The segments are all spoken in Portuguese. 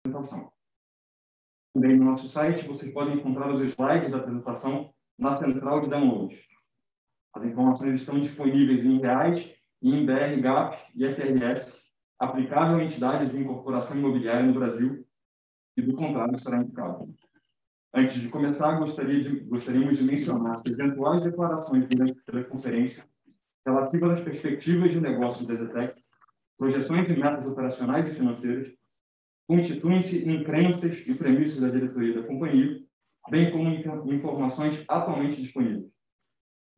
apresentação. Também no nosso site vocês podem encontrar os slides da apresentação na central de download. As informações estão disponíveis em reais e em BR, GAP e FRS, aplicável a entidades de incorporação imobiliária no Brasil, e do contrário será indicado. Antes de começar, gostaria de, gostaríamos de mencionar que eventuais declarações durante a teleconferência relativas às perspectivas de negócios da Zetec, projeções e metas operacionais e financeiras, constituem-se em crenças e premissas da diretoria da companhia, bem como informações atualmente disponíveis.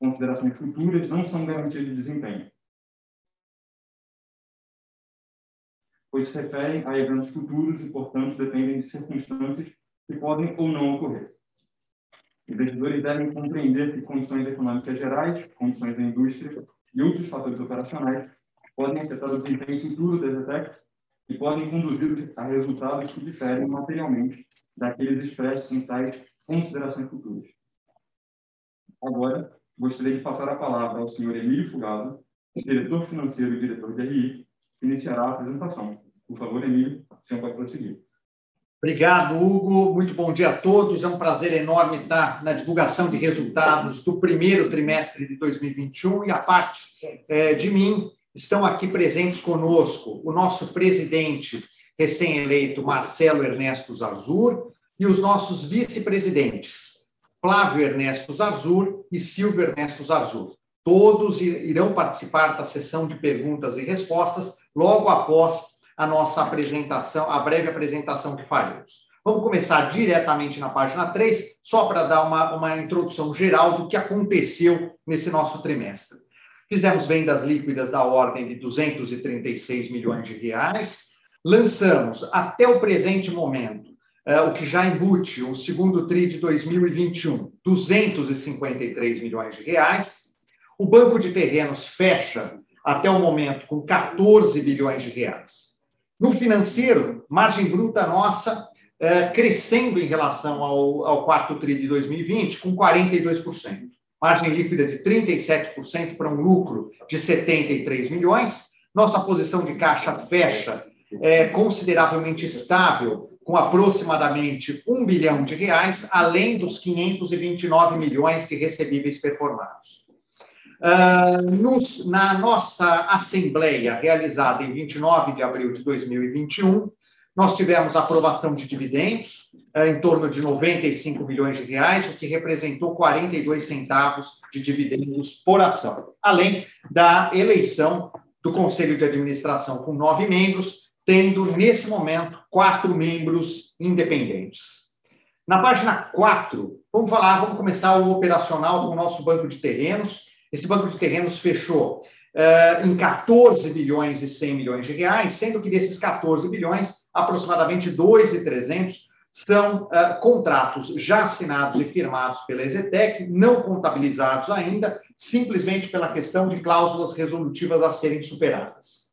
Considerações futuras não são garantias de desempenho. Pois se referem a eventos futuros e, portanto, dependem de circunstâncias que podem ou não ocorrer. Investidores devem compreender que condições econômicas gerais, condições da indústria e outros fatores operacionais podem afetar o desempenho futuro da Zetec e podem conduzir a resultados que diferem materialmente daqueles expressos em tais considerações futuras. Agora, gostaria de passar a palavra ao senhor Emílio Fugado, diretor financeiro e diretor de RI, que iniciará a apresentação. Por favor, Emílio, o senhor pode prosseguir. Obrigado, Hugo. Muito bom dia a todos. É um prazer enorme estar na divulgação de resultados do primeiro trimestre de 2021 e a parte é, de mim estão aqui presentes conosco o nosso presidente recém-eleito Marcelo Ernesto Zarzur e os nossos vice-presidentes Flávio Ernesto Zarzur e Silvio Ernesto Zarzur. Todos irão participar da sessão de perguntas e respostas logo após a nossa apresentação, a breve apresentação que faremos. Vamos começar diretamente na página 3, só para dar uma, uma introdução geral do que aconteceu nesse nosso trimestre. Fizemos vendas líquidas da ordem de 236 milhões de reais, lançamos até o presente momento, é, o que já embute o segundo TRI de 2021, 253 milhões de reais. O banco de terrenos fecha até o momento com 14 bilhões de reais. No financeiro, margem bruta nossa é, crescendo em relação ao, ao quarto TRI de 2020, com 42%. Margem líquida de 37% para um lucro de 73 milhões. Nossa posição de caixa fecha é, consideravelmente estável, com aproximadamente 1 bilhão de reais, além dos 529 milhões de recebíveis performados. Uh, nos, na nossa assembleia, realizada em 29 de abril de 2021, nós tivemos aprovação de dividendos uh, em torno de 95 milhões de reais, o que representou 42 centavos de dividendos por ação, além da eleição do Conselho de Administração com nove membros, tendo, nesse momento, quatro membros independentes. Na página 4, vamos falar, vamos começar o operacional com o nosso banco de terrenos. Esse banco de terrenos fechou uh, em 14 bilhões e 100 milhões de reais, sendo que desses 14 bilhões, aproximadamente 2,300 são uh, contratos já assinados e firmados pela Exetec, não contabilizados ainda, simplesmente pela questão de cláusulas resolutivas a serem superadas.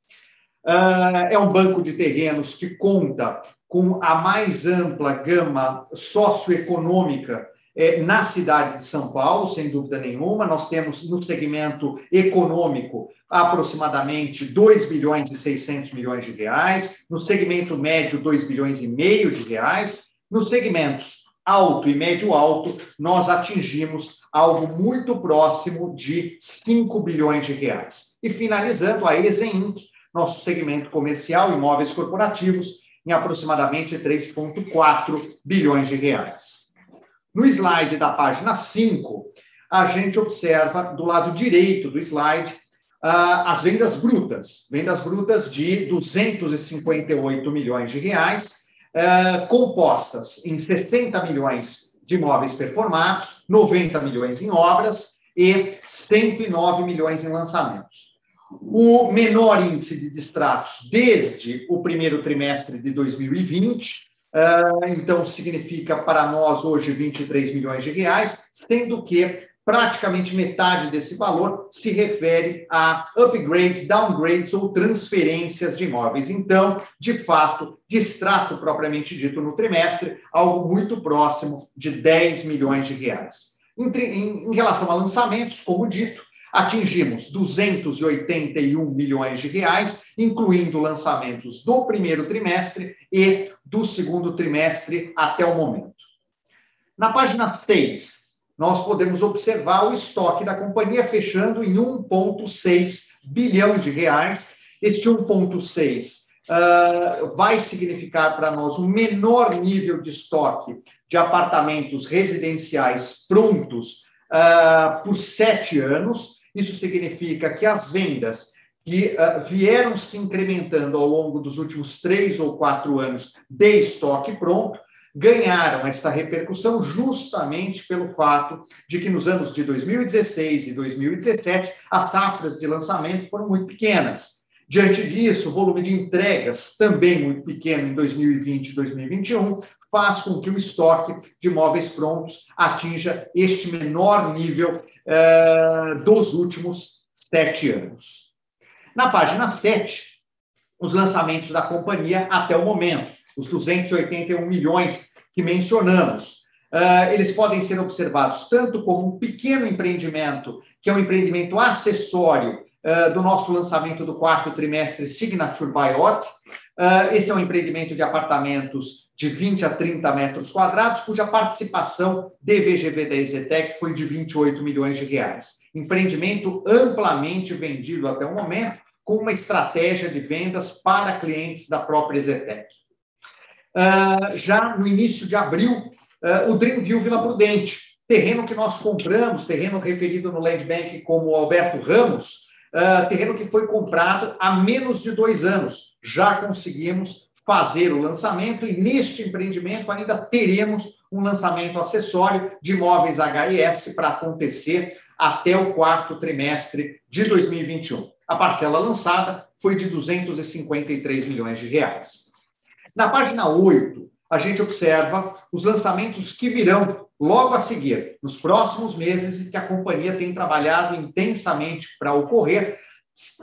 Uh, é um banco de terrenos que conta com a mais ampla gama socioeconômica é, na cidade de São Paulo, sem dúvida nenhuma. Nós temos no segmento econômico aproximadamente 2 bilhões e 600 milhões de reais, no segmento médio 2 bilhões e meio de reais, nos segmentos alto e médio alto, nós atingimos algo muito próximo de 5 bilhões de reais. E finalizando a Exem nosso segmento comercial, imóveis corporativos, em aproximadamente 3,4 bilhões de reais. No slide da página 5, a gente observa do lado direito do slide uh, as vendas brutas, vendas brutas de 258 milhões de reais, uh, compostas em 60 milhões de imóveis performados, 90 milhões em obras e 109 milhões em lançamentos. O menor índice de distratos desde o primeiro trimestre de 2020, Uh, então, significa para nós hoje 23 milhões de reais, sendo que praticamente metade desse valor se refere a upgrades, downgrades ou transferências de imóveis. Então, de fato, distrato propriamente dito no trimestre, algo muito próximo de 10 milhões de reais. Em, em, em relação a lançamentos, como dito, atingimos 281 milhões de reais, incluindo lançamentos do primeiro trimestre e do segundo trimestre até o momento. Na página 6, nós podemos observar o estoque da companhia fechando em 1,6 bilhão de reais. Este 1,6 uh, vai significar para nós um menor nível de estoque de apartamentos residenciais prontos uh, por sete anos. Isso significa que as vendas que uh, vieram se incrementando ao longo dos últimos três ou quatro anos de estoque pronto ganharam essa repercussão justamente pelo fato de que nos anos de 2016 e 2017 as safras de lançamento foram muito pequenas. Diante disso, o volume de entregas, também muito pequeno em 2020 e 2021, faz com que o estoque de imóveis prontos atinja este menor nível eh, dos últimos sete anos. Na página 7, os lançamentos da companhia até o momento, os 281 milhões que mencionamos. Uh, eles podem ser observados tanto como um pequeno empreendimento, que é um empreendimento acessório uh, do nosso lançamento do quarto trimestre Signature Biot. Uh, esse é um empreendimento de apartamentos de 20 a 30 metros quadrados, cuja participação de VGV da Ezetec foi de 28 milhões de reais. Empreendimento amplamente vendido até o momento, com uma estratégia de vendas para clientes da própria Ezetec. Uh, já no início de abril, o Dreamview Vila Prudente, terreno que nós compramos, terreno referido no Land Bank como Alberto Ramos, uh, terreno que foi comprado há menos de dois anos. Já conseguimos fazer o lançamento e neste empreendimento ainda teremos um lançamento acessório de imóveis HIS para acontecer até o quarto trimestre de 2021. A parcela lançada foi de 253 milhões de reais. Na página 8, a gente observa os lançamentos que virão logo a seguir, nos próximos meses, e que a companhia tem trabalhado intensamente para ocorrer,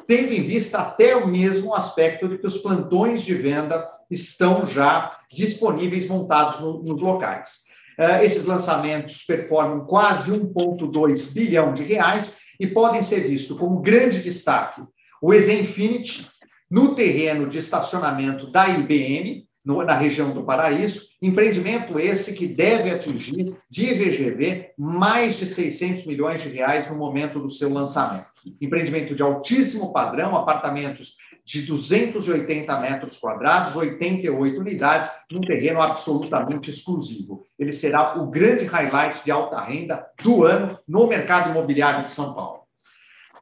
tendo em vista até o mesmo aspecto de que os plantões de venda estão já disponíveis, montados no, nos locais. Uh, esses lançamentos performam quase 1,2 bilhão de reais e podem ser vistos como grande destaque o Exenfinity, no terreno de estacionamento da IBM, na região do Paraíso, empreendimento esse que deve atingir de VGV mais de 600 milhões de reais no momento do seu lançamento. Empreendimento de altíssimo padrão, apartamentos de 280 metros quadrados, 88 unidades, num terreno absolutamente exclusivo. Ele será o grande highlight de alta renda do ano no mercado imobiliário de São Paulo.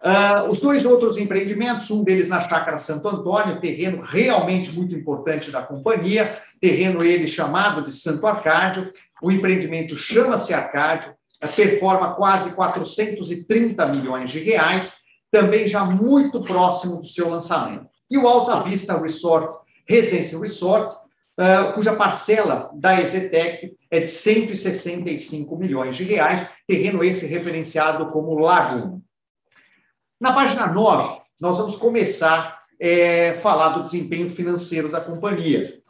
Uh, os dois outros empreendimentos, um deles na Chácara Santo Antônio, terreno realmente muito importante da companhia, terreno ele chamado de Santo Arcádio. O empreendimento chama-se Arcádio, performa quase 430 milhões de reais, também já muito próximo do seu lançamento. E o Alta Vista Resort, Residência Resort, uh, cuja parcela da Exetec é de 165 milhões de reais, terreno esse referenciado como Lagoon. Na página 9, nós vamos começar a é, falar do desempenho financeiro da companhia.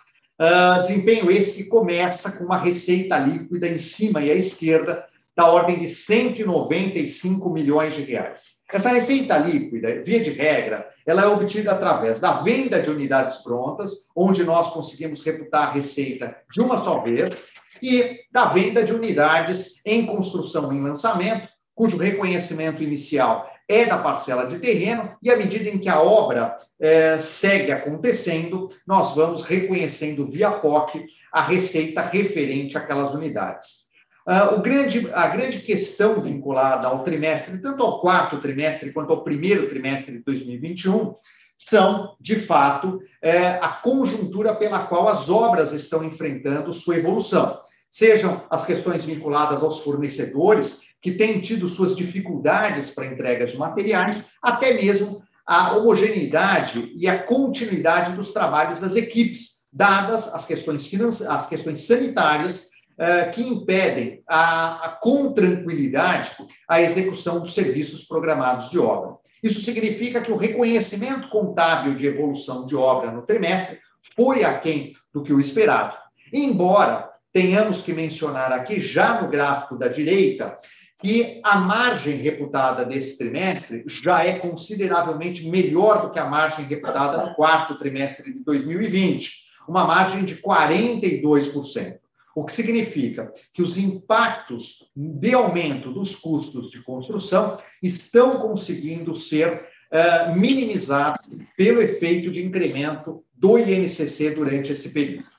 Uh, desempenho esse que começa com uma receita líquida em cima e à esquerda, da ordem de 195 milhões de reais. Essa receita líquida, via de regra, ela é obtida através da venda de unidades prontas, onde nós conseguimos reputar a receita de uma só vez, e da venda de unidades em construção em lançamento, cujo reconhecimento inicial é da parcela de terreno, e à medida em que a obra é, segue acontecendo, nós vamos reconhecendo via POC a receita referente àquelas unidades. Uh, grande, a grande questão vinculada ao trimestre, tanto ao quarto trimestre quanto ao primeiro trimestre de 2021, são, de fato, é, a conjuntura pela qual as obras estão enfrentando sua evolução. Sejam as questões vinculadas aos fornecedores, que têm tido suas dificuldades para entrega de materiais, até mesmo a homogeneidade e a continuidade dos trabalhos das equipes, dadas as questões, as questões sanitárias eh, que impedem a, a, com tranquilidade a execução dos serviços programados de obra. Isso significa que o reconhecimento contábil de evolução de obra no trimestre foi aquém do que o esperado. Embora tenhamos que mencionar aqui, já no gráfico da direita, que a margem reputada desse trimestre já é consideravelmente melhor do que a margem reputada no quarto trimestre de 2020, uma margem de 42%. O que significa que os impactos de aumento dos custos de construção estão conseguindo ser uh, minimizados pelo efeito de incremento do INCC durante esse período.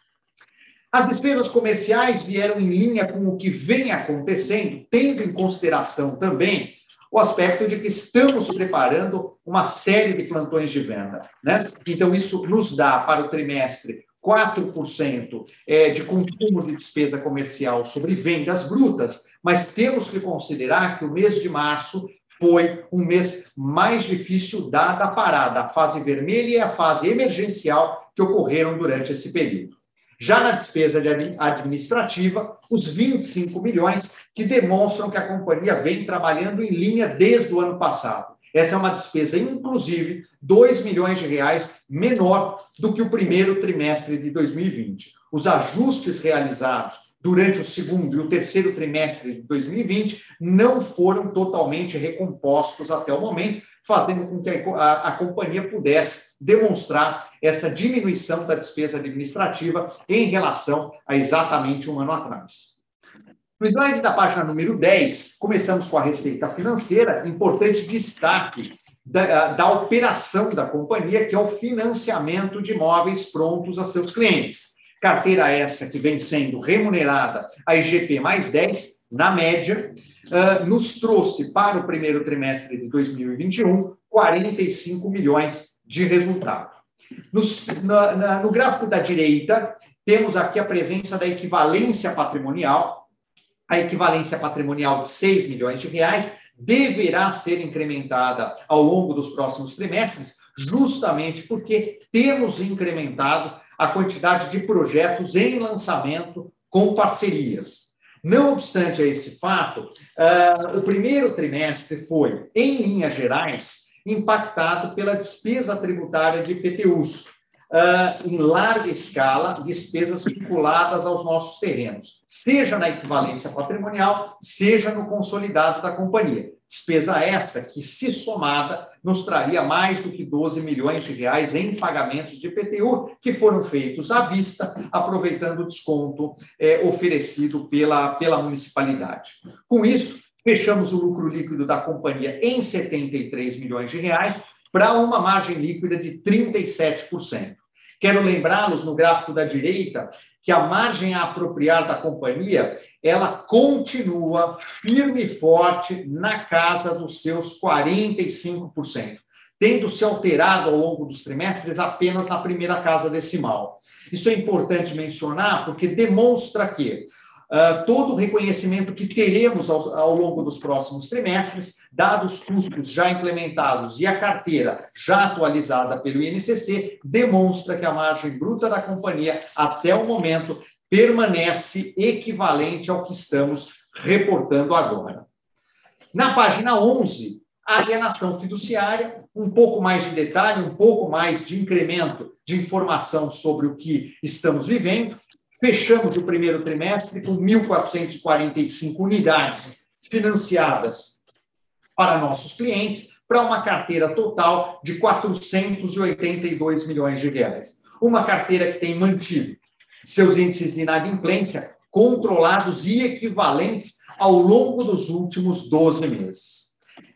As despesas comerciais vieram em linha com o que vem acontecendo, tendo em consideração também o aspecto de que estamos preparando uma série de plantões de venda. Né? Então, isso nos dá para o trimestre 4% é, de consumo de despesa comercial sobre vendas brutas, mas temos que considerar que o mês de março foi um mês mais difícil, dada a parada, a fase vermelha e a fase emergencial que ocorreram durante esse período. Já na despesa administrativa, os 25 milhões que demonstram que a companhia vem trabalhando em linha desde o ano passado. Essa é uma despesa, inclusive, 2 milhões de reais menor do que o primeiro trimestre de 2020. Os ajustes realizados durante o segundo e o terceiro trimestre de 2020 não foram totalmente recompostos até o momento, fazendo com que a, a, companhia pudesse demonstrar essa diminuição da despesa administrativa em relação a exatamente um ano atrás. No slide da página número 10, começamos com a receita financeira, importante destaque da, da operação da companhia, que é o financiamento de imóveis prontos a seus clientes. Carteira essa que vem sendo remunerada a IGP mais 10, na média, uh, nos trouxe para o primeiro trimestre de 2021 45 milhões de resultado. Nos, na, na, no gráfico da direita, temos aqui a presença da equivalência patrimonial, a equivalência patrimonial de 6 milhões de reais deverá ser incrementada ao longo dos próximos trimestres, justamente porque temos incrementado a quantidade de projetos em lançamento com parcerias. Não obstante a esse fato, uh, o primeiro trimestre foi, em linhas gerais, impactado pela despesa tributária de IPTUs, uh, em larga escala despesas vinculadas aos nossos terrenos, seja na equivalência patrimonial, seja no consolidado da companhia. Despesa essa que, se somada, nos traria mais do que 12 milhões de reais em pagamentos de IPTU, que foram feitos à vista, aproveitando o desconto é, oferecido pela, pela municipalidade. Com isso, fechamos o lucro líquido da companhia em 73 milhões de reais, para uma margem líquida de 37%. Quero lembrá-los no gráfico da direita que a margem a apropriar da companhia, ela continua firme e forte na casa dos seus 45%, tendo se alterado ao longo dos trimestres apenas na primeira casa decimal. Isso é importante mencionar porque demonstra que uh, todo o reconhecimento que teremos ao, ao, longo dos próximos trimestres, dados os custos já implementados e a carteira já atualizada pelo INCC, demonstra que a margem bruta da companhia, até o momento, permanece equivalente ao que estamos reportando agora. Na página 11, a alienação fiduciária, um pouco mais de detalhe, um pouco mais de incremento de informação sobre o que estamos vivendo. Fechamos o primeiro trimestre com 1.445 unidades financiadas para nossos clientes, para uma carteira total de 482 milhões de reais. Uma carteira que tem mantido seus índices de inadimplência controlados e equivalentes ao longo dos últimos 12 meses.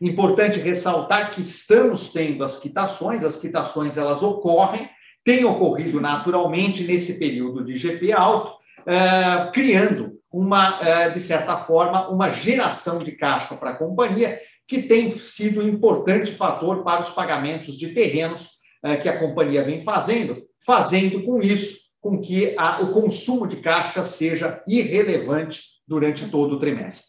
Importante ressaltar que estamos tendo as quitações, as quitações elas ocorrem tem ocorrido naturalmente nesse período de GP alto, uh, criando uma, uh, de certa forma, uma geração de caixa para a companhia, que tem sido um importante fator para os pagamentos de terrenos uh, que a companhia vem fazendo, fazendo com isso com que a, o consumo de caixa seja irrelevante durante todo o trimestre.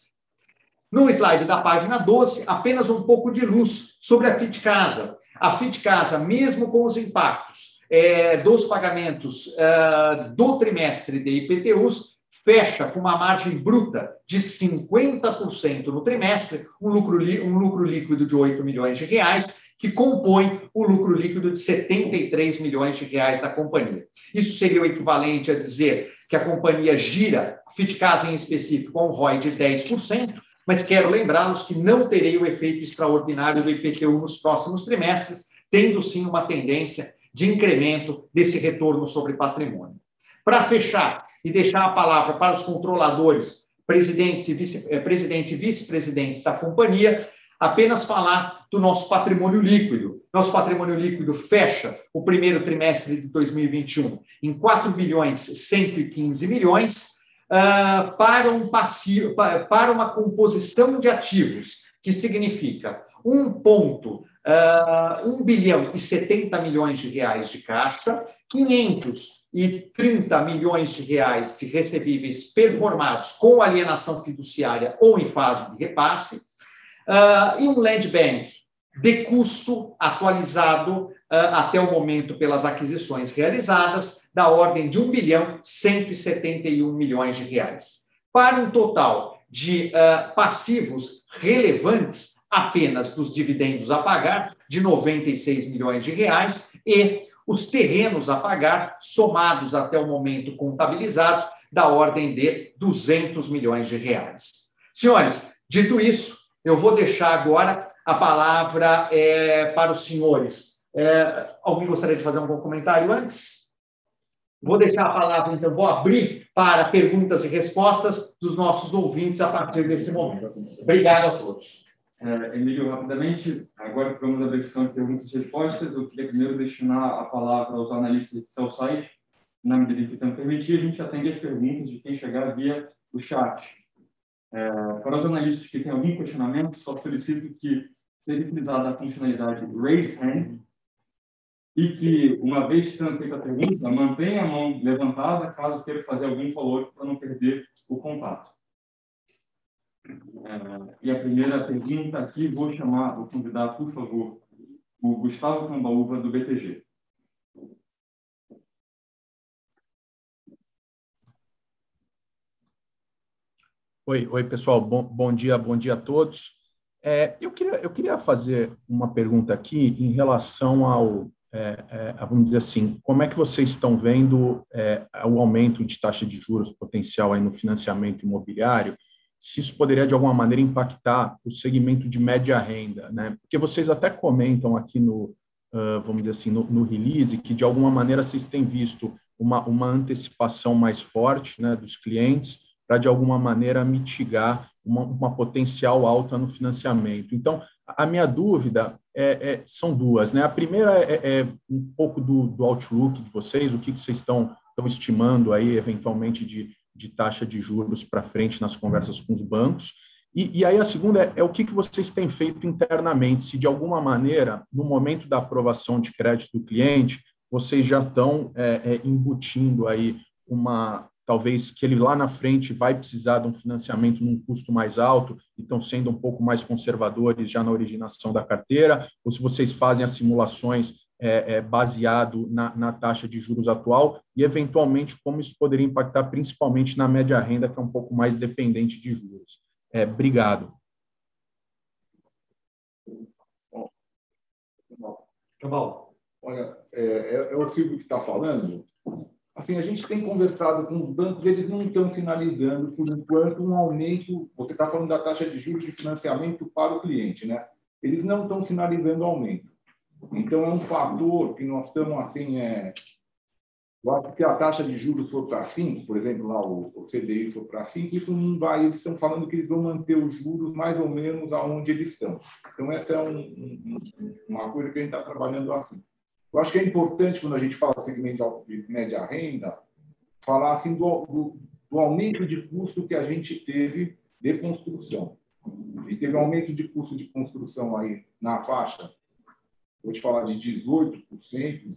No slide da página 12, apenas um pouco de luz sobre a FIT Casa. A FIT Casa, mesmo com os impactos é, dos pagamentos uh, do trimestre de IPTUs fecha com uma margem bruta de 50% no trimestre, um lucro, um lucro líquido de 8 milhões de reais, que compõe o lucro líquido de 73 milhões de reais da companhia. Isso seria o equivalente a dizer que a companhia gira, Fitcasa em específico, com um ROI de 10%, mas quero lembrá-los que não terei o efeito extraordinário do IPTU nos próximos trimestres, tendo sim uma tendência de incremento desse retorno sobre patrimônio. Para fechar e deixar a palavra para os controladores, presidentes e vice, eh, presidente e vice-presidentes da companhia, apenas falar do nosso patrimônio líquido. Nosso patrimônio líquido fecha o primeiro trimestre de 2021 em 4 bilhões 115 milhões uh, para um passivo, para uma composição de ativos, que significa um ponto, uh, 1 bilhão e 70 milhões de reais de caixa, 530 milhões de reais de recebíveis performados com alienação fiduciária ou em fase de repasse, Uh, e um land bank de custo atualizado uh, até o momento pelas aquisições realizadas, da ordem de 1 bilhão 171 milhões de reais. Para um total de uh, passivos relevantes apenas dos dividendos a pagar, de 96 milhões de reais, e os terrenos a pagar, somados até o momento contabilizados, da ordem de 200 milhões de reais. Senhores, dito isso, eu vou deixar agora a palavra é, para os senhores. É, alguém gostaria de fazer algum comentário antes? Vou deixar a palavra, então, vou abrir para perguntas e respostas dos nossos ouvintes a partir desse momento. Obrigado a todos. É, Emílio, rapidamente, agora que vamos à versão de perguntas e respostas, eu queria primeiro destinar a palavra aos analistas de seu site. Na medida que então permitir, a gente atende as perguntas de quem chegar via o chat. É, para os analistas que têm algum questionamento, só solicito que seja utilizada a funcionalidade Raise Hand e que, uma vez tendo feita a pergunta, mantenha a mão levantada caso queira fazer algum follow para não perder o contato. É, e a primeira pergunta aqui, vou chamar o convidado, por favor, o Gustavo Cambaúva, do BTG. Oi, oi pessoal, bom, bom dia, bom dia a todos. É, eu, queria, eu queria fazer uma pergunta aqui em relação ao, é, é, vamos dizer assim, como é que vocês estão vendo é, o aumento de taxa de juros potencial aí no financiamento imobiliário, se isso poderia de alguma maneira impactar o segmento de média renda, né? Porque vocês até comentam aqui no, uh, vamos dizer assim, no, no, release, que de alguma maneira vocês têm visto uma, uma antecipação mais forte né, dos clientes, para, de alguma maneira, mitigar uma, uma, potencial alta no financiamento. Então, a minha dúvida é, é, são duas. Né? A primeira é, é um pouco do, do, outlook de vocês, o que, que vocês estão, estão estimando aí, eventualmente, de, de taxa de juros para frente nas conversas com os bancos. E, e aí a segunda é, é, o que, que vocês têm feito internamente, se de alguma maneira, no momento da aprovação de crédito do cliente, vocês já estão é, é, embutindo aí uma, talvez que ele lá na frente vai precisar de um financiamento num custo mais alto e estão sendo um pouco mais conservadores já na originação da carteira, ou se vocês fazem as simulações é, é, baseado na, na, taxa de juros atual e, eventualmente, como isso poderia impactar principalmente na média renda, que é um pouco mais dependente de juros. É, obrigado. Bom, olha, é, é, é o Silvio que está falando assim, a gente tem conversado com os bancos, eles não estão sinalizando, por enquanto, um aumento. Você está falando da taxa de juros de financiamento para o cliente, né? Eles não estão sinalizando aumento. Então, é um fator que nós estamos, assim, é... eu acho que a taxa de juros for para 5, por exemplo, lá o, CDI for para 5, isso não vai, eles estão falando que eles vão manter os juros mais ou menos aonde eles estão. Então, essa é um, um, uma coisa que a gente está trabalhando assim. Eu acho que é importante, quando a gente fala segmento de média renda, falar assim do, do, do aumento de custo que a gente teve de construção. E teve um aumento de custo de construção aí na faixa, vou te falar de 18%,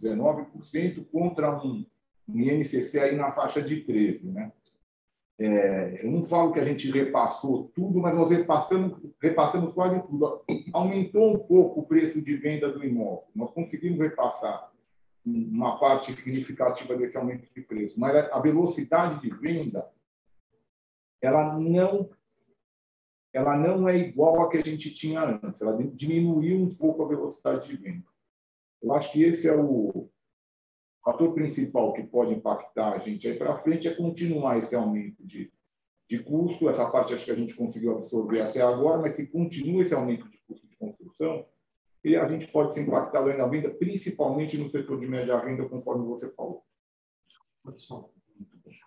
19%, contra um, um INCC aí na faixa de 13%. Né? É, eu não falo que a gente repassou tudo, mas nós repassamos, repassamos quase tudo. Aumentou um pouco o preço de venda do imóvel. Nós conseguimos repassar uma parte significativa desse aumento de preço, mas a velocidade de venda ela não ela não é igual a que a gente tinha antes. Ela diminuiu um pouco a velocidade de venda. Eu acho que esse é o, fator principal que pode impactar a gente aí para frente é continuar esse aumento de, de custo, essa parte acho que a gente conseguiu absorver até agora, mas se continua esse aumento de custo de construção, e a gente pode ser impactado aí na venda, principalmente no setor de média renda, conforme você falou.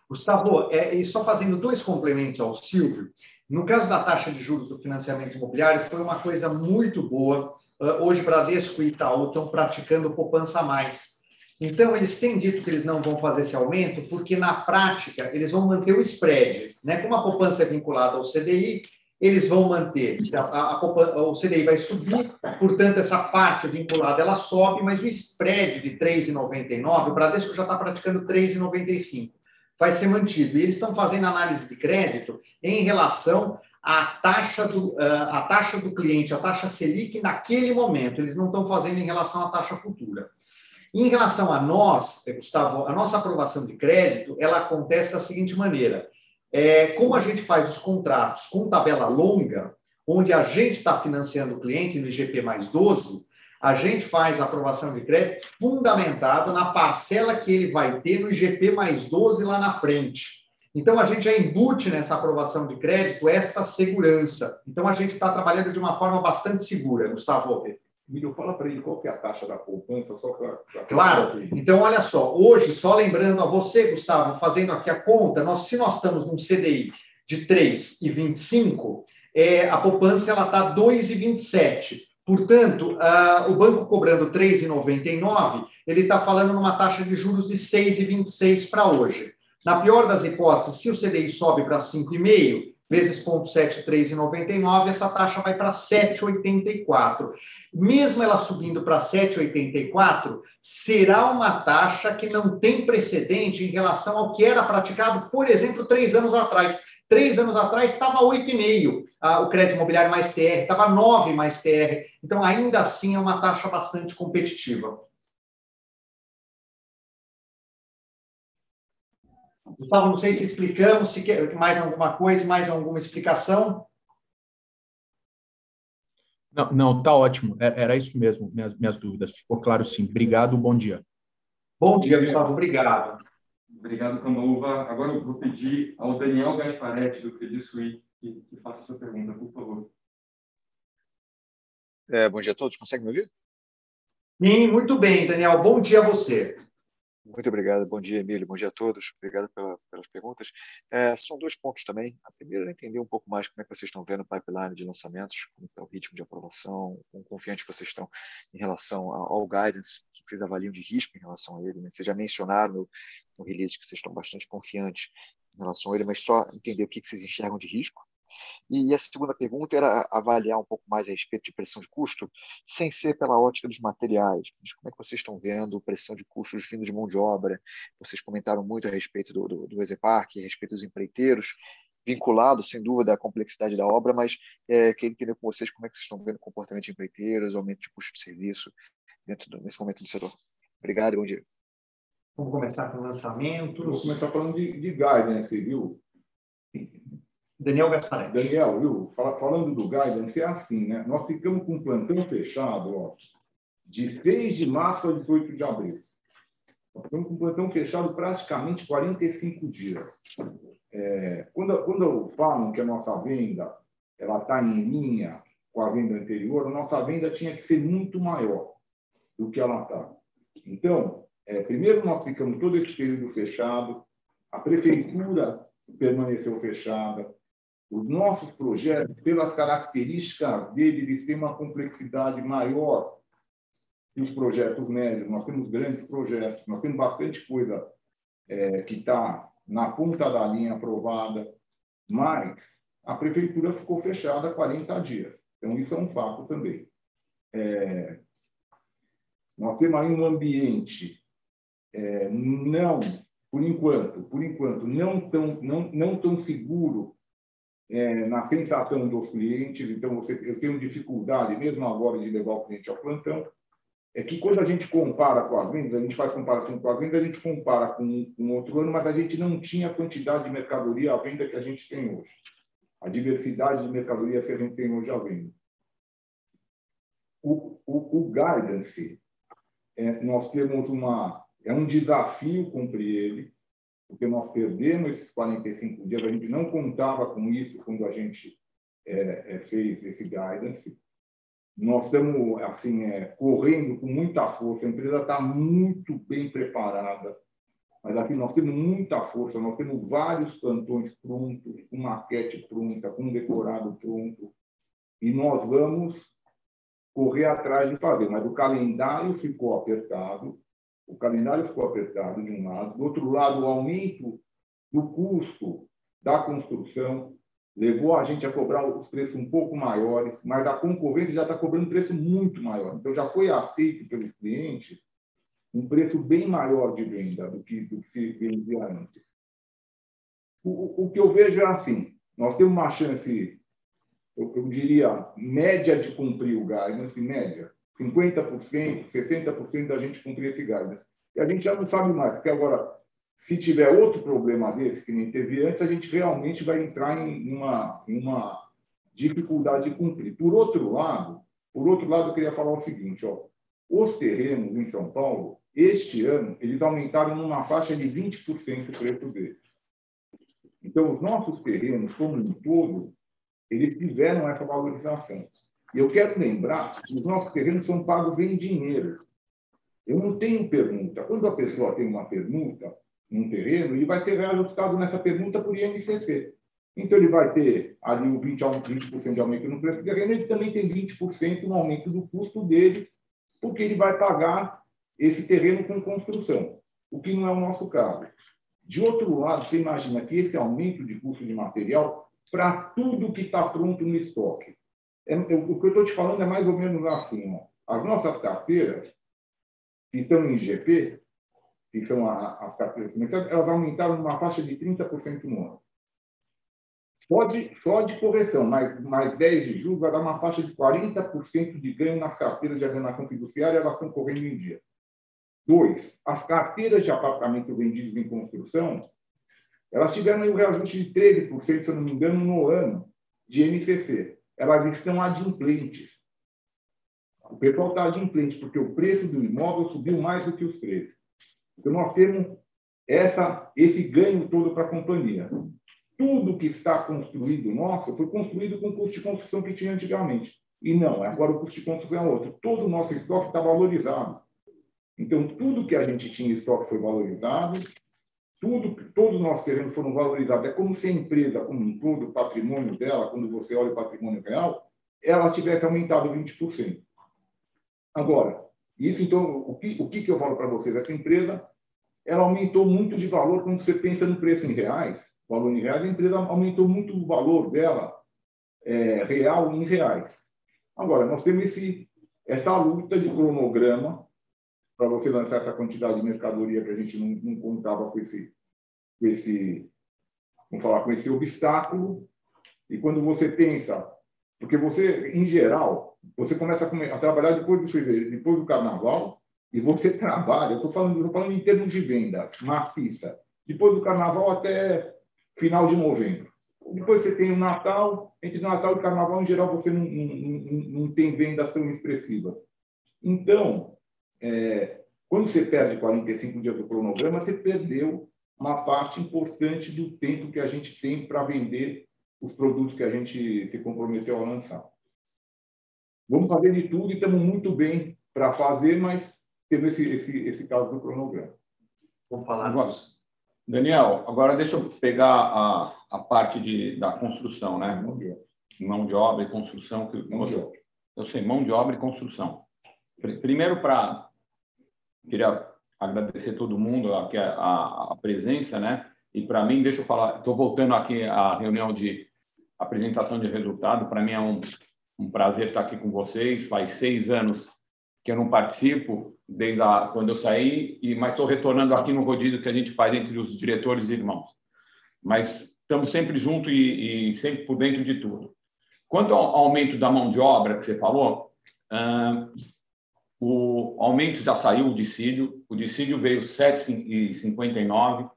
Gustavo, é, e só fazendo dois complementos ao Silvio, no caso da taxa de juros do financiamento imobiliário, foi uma coisa muito boa. Uh, hoje, Bradesco e Itaú estão praticando poupança mais. Então, eles têm dito que eles não vão fazer esse aumento, porque na prática eles vão manter o spread. Né? Como a poupança é vinculada ao CDI, eles vão manter, a, a, a, o CDI vai subir, portanto, essa parte vinculada ela sobe, mas o spread de 3,99, o Bradesco já está praticando 3,95, vai ser mantido. E eles estão fazendo análise de crédito em relação à taxa do, uh, a taxa do cliente, a taxa Selic naquele momento, eles não estão fazendo em relação à taxa futura. Em relação a nós, Gustavo, a nossa aprovação de crédito, ela acontece da seguinte maneira: é, como a gente faz os contratos com tabela longa, onde a gente está financiando o cliente no IGP mais 12, a gente faz a aprovação de crédito fundamentado na parcela que ele vai ter no IGP mais 12 lá na frente. Então, a gente já embute nessa aprovação de crédito esta segurança. Então, a gente está trabalhando de uma forma bastante segura, Gustavo. Milho, fala para ele qual que é a taxa da poupança, só para... Claro. Então, olha só, hoje, só lembrando a você, Gustavo, fazendo aqui a conta, nós, se nós estamos num CDI de 3,25, é, a poupança está 2,27. Portanto, o banco cobrando 3,99, ele está falando numa taxa de juros de 6,26 para hoje. Na pior das hipóteses, se o CDI sobe para 5,5, vezes 0,73,99, essa taxa vai para 7,84. Mesmo ela subindo para 7,84, será uma taxa que não tem precedente em relação ao que era praticado, por exemplo, três anos atrás. Três anos atrás estava 8,5 ah, o crédito imobiliário mais TR, estava 9 mais TR. Então, ainda assim, é uma taxa bastante competitiva. Gustavo, não sei se explicamos, se quer mais alguma coisa, mais alguma explicação. Não, não, tá ótimo. É, era isso mesmo, minhas, minhas dúvidas. Ficou claro sim. Obrigado, bom dia. Bom dia, Gustavo. Obrigado. Obrigado, Canova. Agora eu vou pedir ao Daniel Gasparetti, do Credit Suisse, que, que faça sua pergunta, por favor. É, bom dia a todos. Consegue me ouvir? Sim, muito bem, Daniel. Bom dia a você. Muito obrigado. Bom dia, Emílio. Bom dia a todos. Obrigado pela, pelas perguntas. É, são dois pontos também. A primeira é entender um pouco mais como é que vocês estão vendo o pipeline de lançamentos, como está o ritmo de aprovação, quão confiantes vocês estão em relação ao guidance, o que vocês avaliam de risco em relação a ele. Né? Vocês já mencionaram no, no release que vocês estão bastante confiantes em relação a ele, mas só entender o que vocês enxergam de risco e a segunda pergunta era avaliar um pouco mais a respeito de pressão de custo, sem ser pela ótica dos materiais. Mas como é que vocês estão vendo pressão de custos vindo de mão de obra? Vocês comentaram muito a respeito do, do, do Exepark, a respeito dos empreiteiros, vinculado, sem dúvida, à complexidade da obra, mas é, queria entender com vocês como é que vocês estão vendo o comportamento de empreiteiros, aumento de custo de serviço dentro do, nesse momento do setor. Obrigado e bom dia. Vamos começar com o lançamento. Vamos começar falando de, de guidance, viu? Daniel Gassaretti. Daniel, viu? Falando do guidance, é assim, né? Nós ficamos com um plantão fechado, ó, de 6 de março a 18 de abril. Nós ficamos com um plantão fechado praticamente 45 dias. É, quando, quando falam que a nossa venda ela está em linha com a venda anterior, a nossa venda tinha que ser muito maior do que ela está. Então, é, primeiro nós ficamos todo esse período fechado, a prefeitura permaneceu fechada, os nossos projetos, pelas características dele, eles têm uma complexidade maior que os projetos médios. Nós temos grandes projetos, nós temos bastante coisa é, que está na ponta da linha aprovada, mas a prefeitura ficou fechada 40 dias. Então, isso é um fato também. É, nós temos aí um ambiente é, não, por enquanto, por enquanto, não tão, não, não tão seguro é, na sensação dos clientes, então você, eu tenho dificuldade, mesmo agora, de levar o cliente ao plantão, é que quando a gente compara com as vendas, a gente faz comparação com as vendas, a gente compara com, com outro ano, mas a gente não tinha a quantidade de mercadoria à venda que a gente tem hoje. A diversidade de mercadoria que a gente tem hoje à venda. O, o, o guidance, é, nós temos uma... É um desafio cumprir ele, porque nós perdemos esses 45 dias, a gente não contava com isso quando a gente é, é, fez esse guidance. Nós estamos assim é, correndo com muita força, a empresa está muito bem preparada, mas aqui nós temos muita força, nós temos vários plantões prontos, com maquete pronta, com decorado pronto, e nós vamos correr atrás de fazer. Mas o calendário ficou apertado, o calendário ficou apertado de um lado, do outro lado, o aumento do custo da construção levou a gente a cobrar os preços um pouco maiores, mas a concorrência já está cobrando preço muito maior. Então, já foi aceito pelos clientes um preço bem maior de venda do que, do que se vendia antes. O, o que eu vejo é assim: nós temos uma chance, eu, eu diria, média de cumprir o guidance, média, 50%, 60% da gente cumprir esse guidance. E a gente já não sabe mais, porque agora, se tiver outro problema desse, que nem teve antes, a gente realmente vai entrar em uma, uma dificuldade de cumprir. Por outro lado, por outro lado, eu queria falar o seguinte, ó, os terrenos em São Paulo, este ano, eles aumentaram numa faixa de 20% o preço deles. Então, os nossos terrenos, como um todo, eles tiveram essa valorização. Eu quero lembrar que os nossos terrenos são pagos em dinheiro. Eu não tenho permuta. Quando a pessoa tem uma permuta num terreno, ele vai ser reajustado nessa permuta por INCC. Então, ele vai ter ali o 20%, 20 de aumento no preço do terreno, ele também tem 20% no aumento do custo dele, porque ele vai pagar esse terreno com construção, o que não é o nosso caso. De outro lado, você imagina que esse aumento de custo de material para tudo que está pronto no estoque. É, eu, o que eu estou te falando é mais ou menos assim. Ó. As nossas carteiras, que estão em GP, que são a, as carteiras financeiras, elas aumentaram numa faixa de 30% no ano. Só de, só de correção, mais, mais 10 de julho, vai dar uma faixa de 40% de ganho nas carteiras de alienação fiduciária, elas estão correndo em dia. Dois, as carteiras de apartamento vendidas em construção, elas tiveram um reajuste de 13%, se eu não me engano, no ano de NCC. Elas estão adimplentes. O pessoal está adimplente, porque o preço do imóvel subiu mais do que os preços. Então, nós temos essa, esse ganho todo para a companhia tudo que está construído nosso foi construído com o custo de construção que tinha antigamente. E não, agora o custo de construção é outro. Todo o nosso estoque está valorizado. Então, tudo que a gente tinha em estoque foi valorizado, tudo, todos os nossos terrenos foram valorizados. É como se a empresa, como um todo, o patrimônio dela, quando você olha o patrimônio real, ela tivesse aumentado 20%. Agora, isso então, o que, o que eu falo para vocês? Essa empresa, ela aumentou muito de valor quando você pensa no preço em reais valor em reais, a empresa aumentou muito o valor dela é, real em reais. Agora, nós temos esse, essa luta de cronograma para você lançar essa quantidade de mercadoria que a gente não, não contava com esse, com esse, vamos falar, com esse obstáculo. E quando você pensa, porque você, em geral, você começa a, trabalhar depois do fevereiro, depois do carnaval, e você trabalha, estou falando, falando em termos de venda maciça, depois do carnaval até final de novembro. Depois você tem o Natal, entre Natal e Carnaval, em geral, você não, não, não tem vendas tão expressivas. Então, é, quando você perde 45 dias do cronograma, você perdeu uma parte importante do tempo que a gente tem para vender os produtos que a gente se comprometeu a lançar. Vamos fazer de tudo e estamos muito bem para fazer, mas teve esse, esse, esse caso do cronograma. Vamos falar agora. Daniel, agora deixa eu pegar a, a parte de, da construção, né? Mão de obra e construção. Que, mão de obra. Eu sei, mão de obra e construção. Primeiro, para. Queria agradecer todo mundo a, a, a presença, né? E para mim, deixa eu falar, estou voltando aqui à reunião de apresentação de resultado. Para mim é um, um prazer estar aqui com vocês. Faz seis anos que eu não participo desde a, quando eu saí, e mas estou retornando aqui no rodízio que a gente faz entre os diretores e irmãos. Mas estamos sempre juntos e, e sempre por dentro de tudo. Quanto ao aumento da mão de obra que você falou, o aumento já saiu, o dissídio. O dissídio veio 7,59.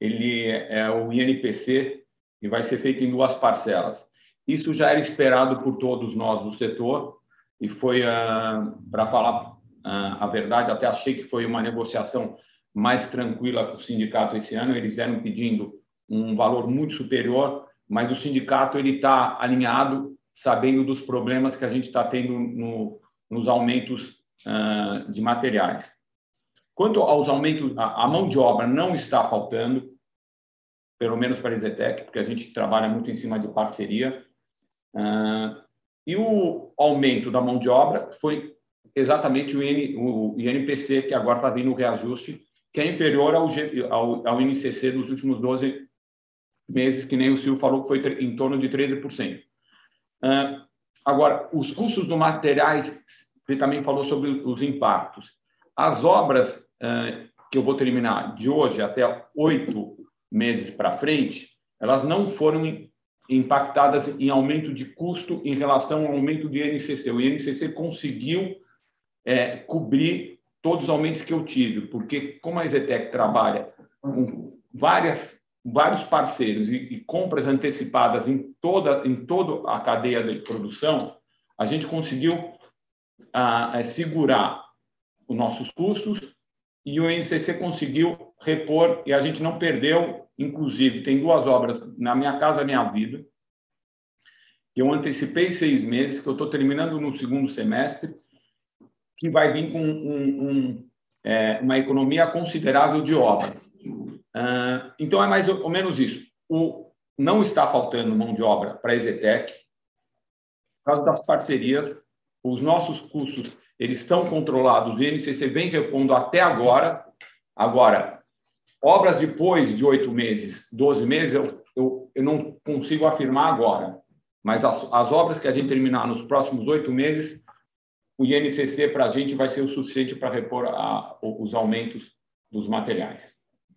Ele é o INPC e vai ser feito em duas parcelas. Isso já era esperado por todos nós do setor e foi, uh, para falar uh, a verdade, até achei que foi uma negociação mais tranquila com o sindicato esse ano. Eles vieram pedindo um valor muito superior, mas o sindicato ele está alinhado, sabendo dos problemas que a gente está tendo no, nos aumentos de materiais. Quanto aos aumentos, a, mão de obra não está faltando, pelo menos para a Zetec, porque a gente trabalha muito em cima de parceria. E o aumento da mão de obra foi exatamente o, IN, o INPC, que agora está vindo o reajuste, que é inferior ao, INCC dos últimos 12 meses, que nem o Silvio falou, que foi em torno de 13%. Uh, agora, os custos do materiais, ele também falou sobre os impactos. As obras uh, que eu vou terminar de hoje até oito meses para frente, elas não foram impactadas em aumento de custo em relação ao aumento do INCC. O INCC conseguiu é, cobrir todos os aumentos que eu tive, porque como a Zetec trabalha com várias, vários parceiros e, e, compras antecipadas em toda, em toda a cadeia de produção, a gente conseguiu a, a segurar os nossos custos e o INCC conseguiu repor e a gente não perdeu. Inclusive, tem duas obras na minha casa, minha vida, eu antecipei seis meses, que eu estou terminando no segundo semestre, que vai vir com um, um, é, uma economia considerável de obra. Uh, então, é mais ou menos isso. O, não está faltando mão de obra para a Exetec, por causa das parcerias, os nossos custos eles estão controlados, o INCC vem repondo até agora. Agora, obras depois de oito meses, doze meses, eu, eu, eu não consigo afirmar agora, mas as, as obras que a gente terminar nos próximos oito meses, o INCC para a gente vai ser o suficiente para repor a, os aumentos dos materiais.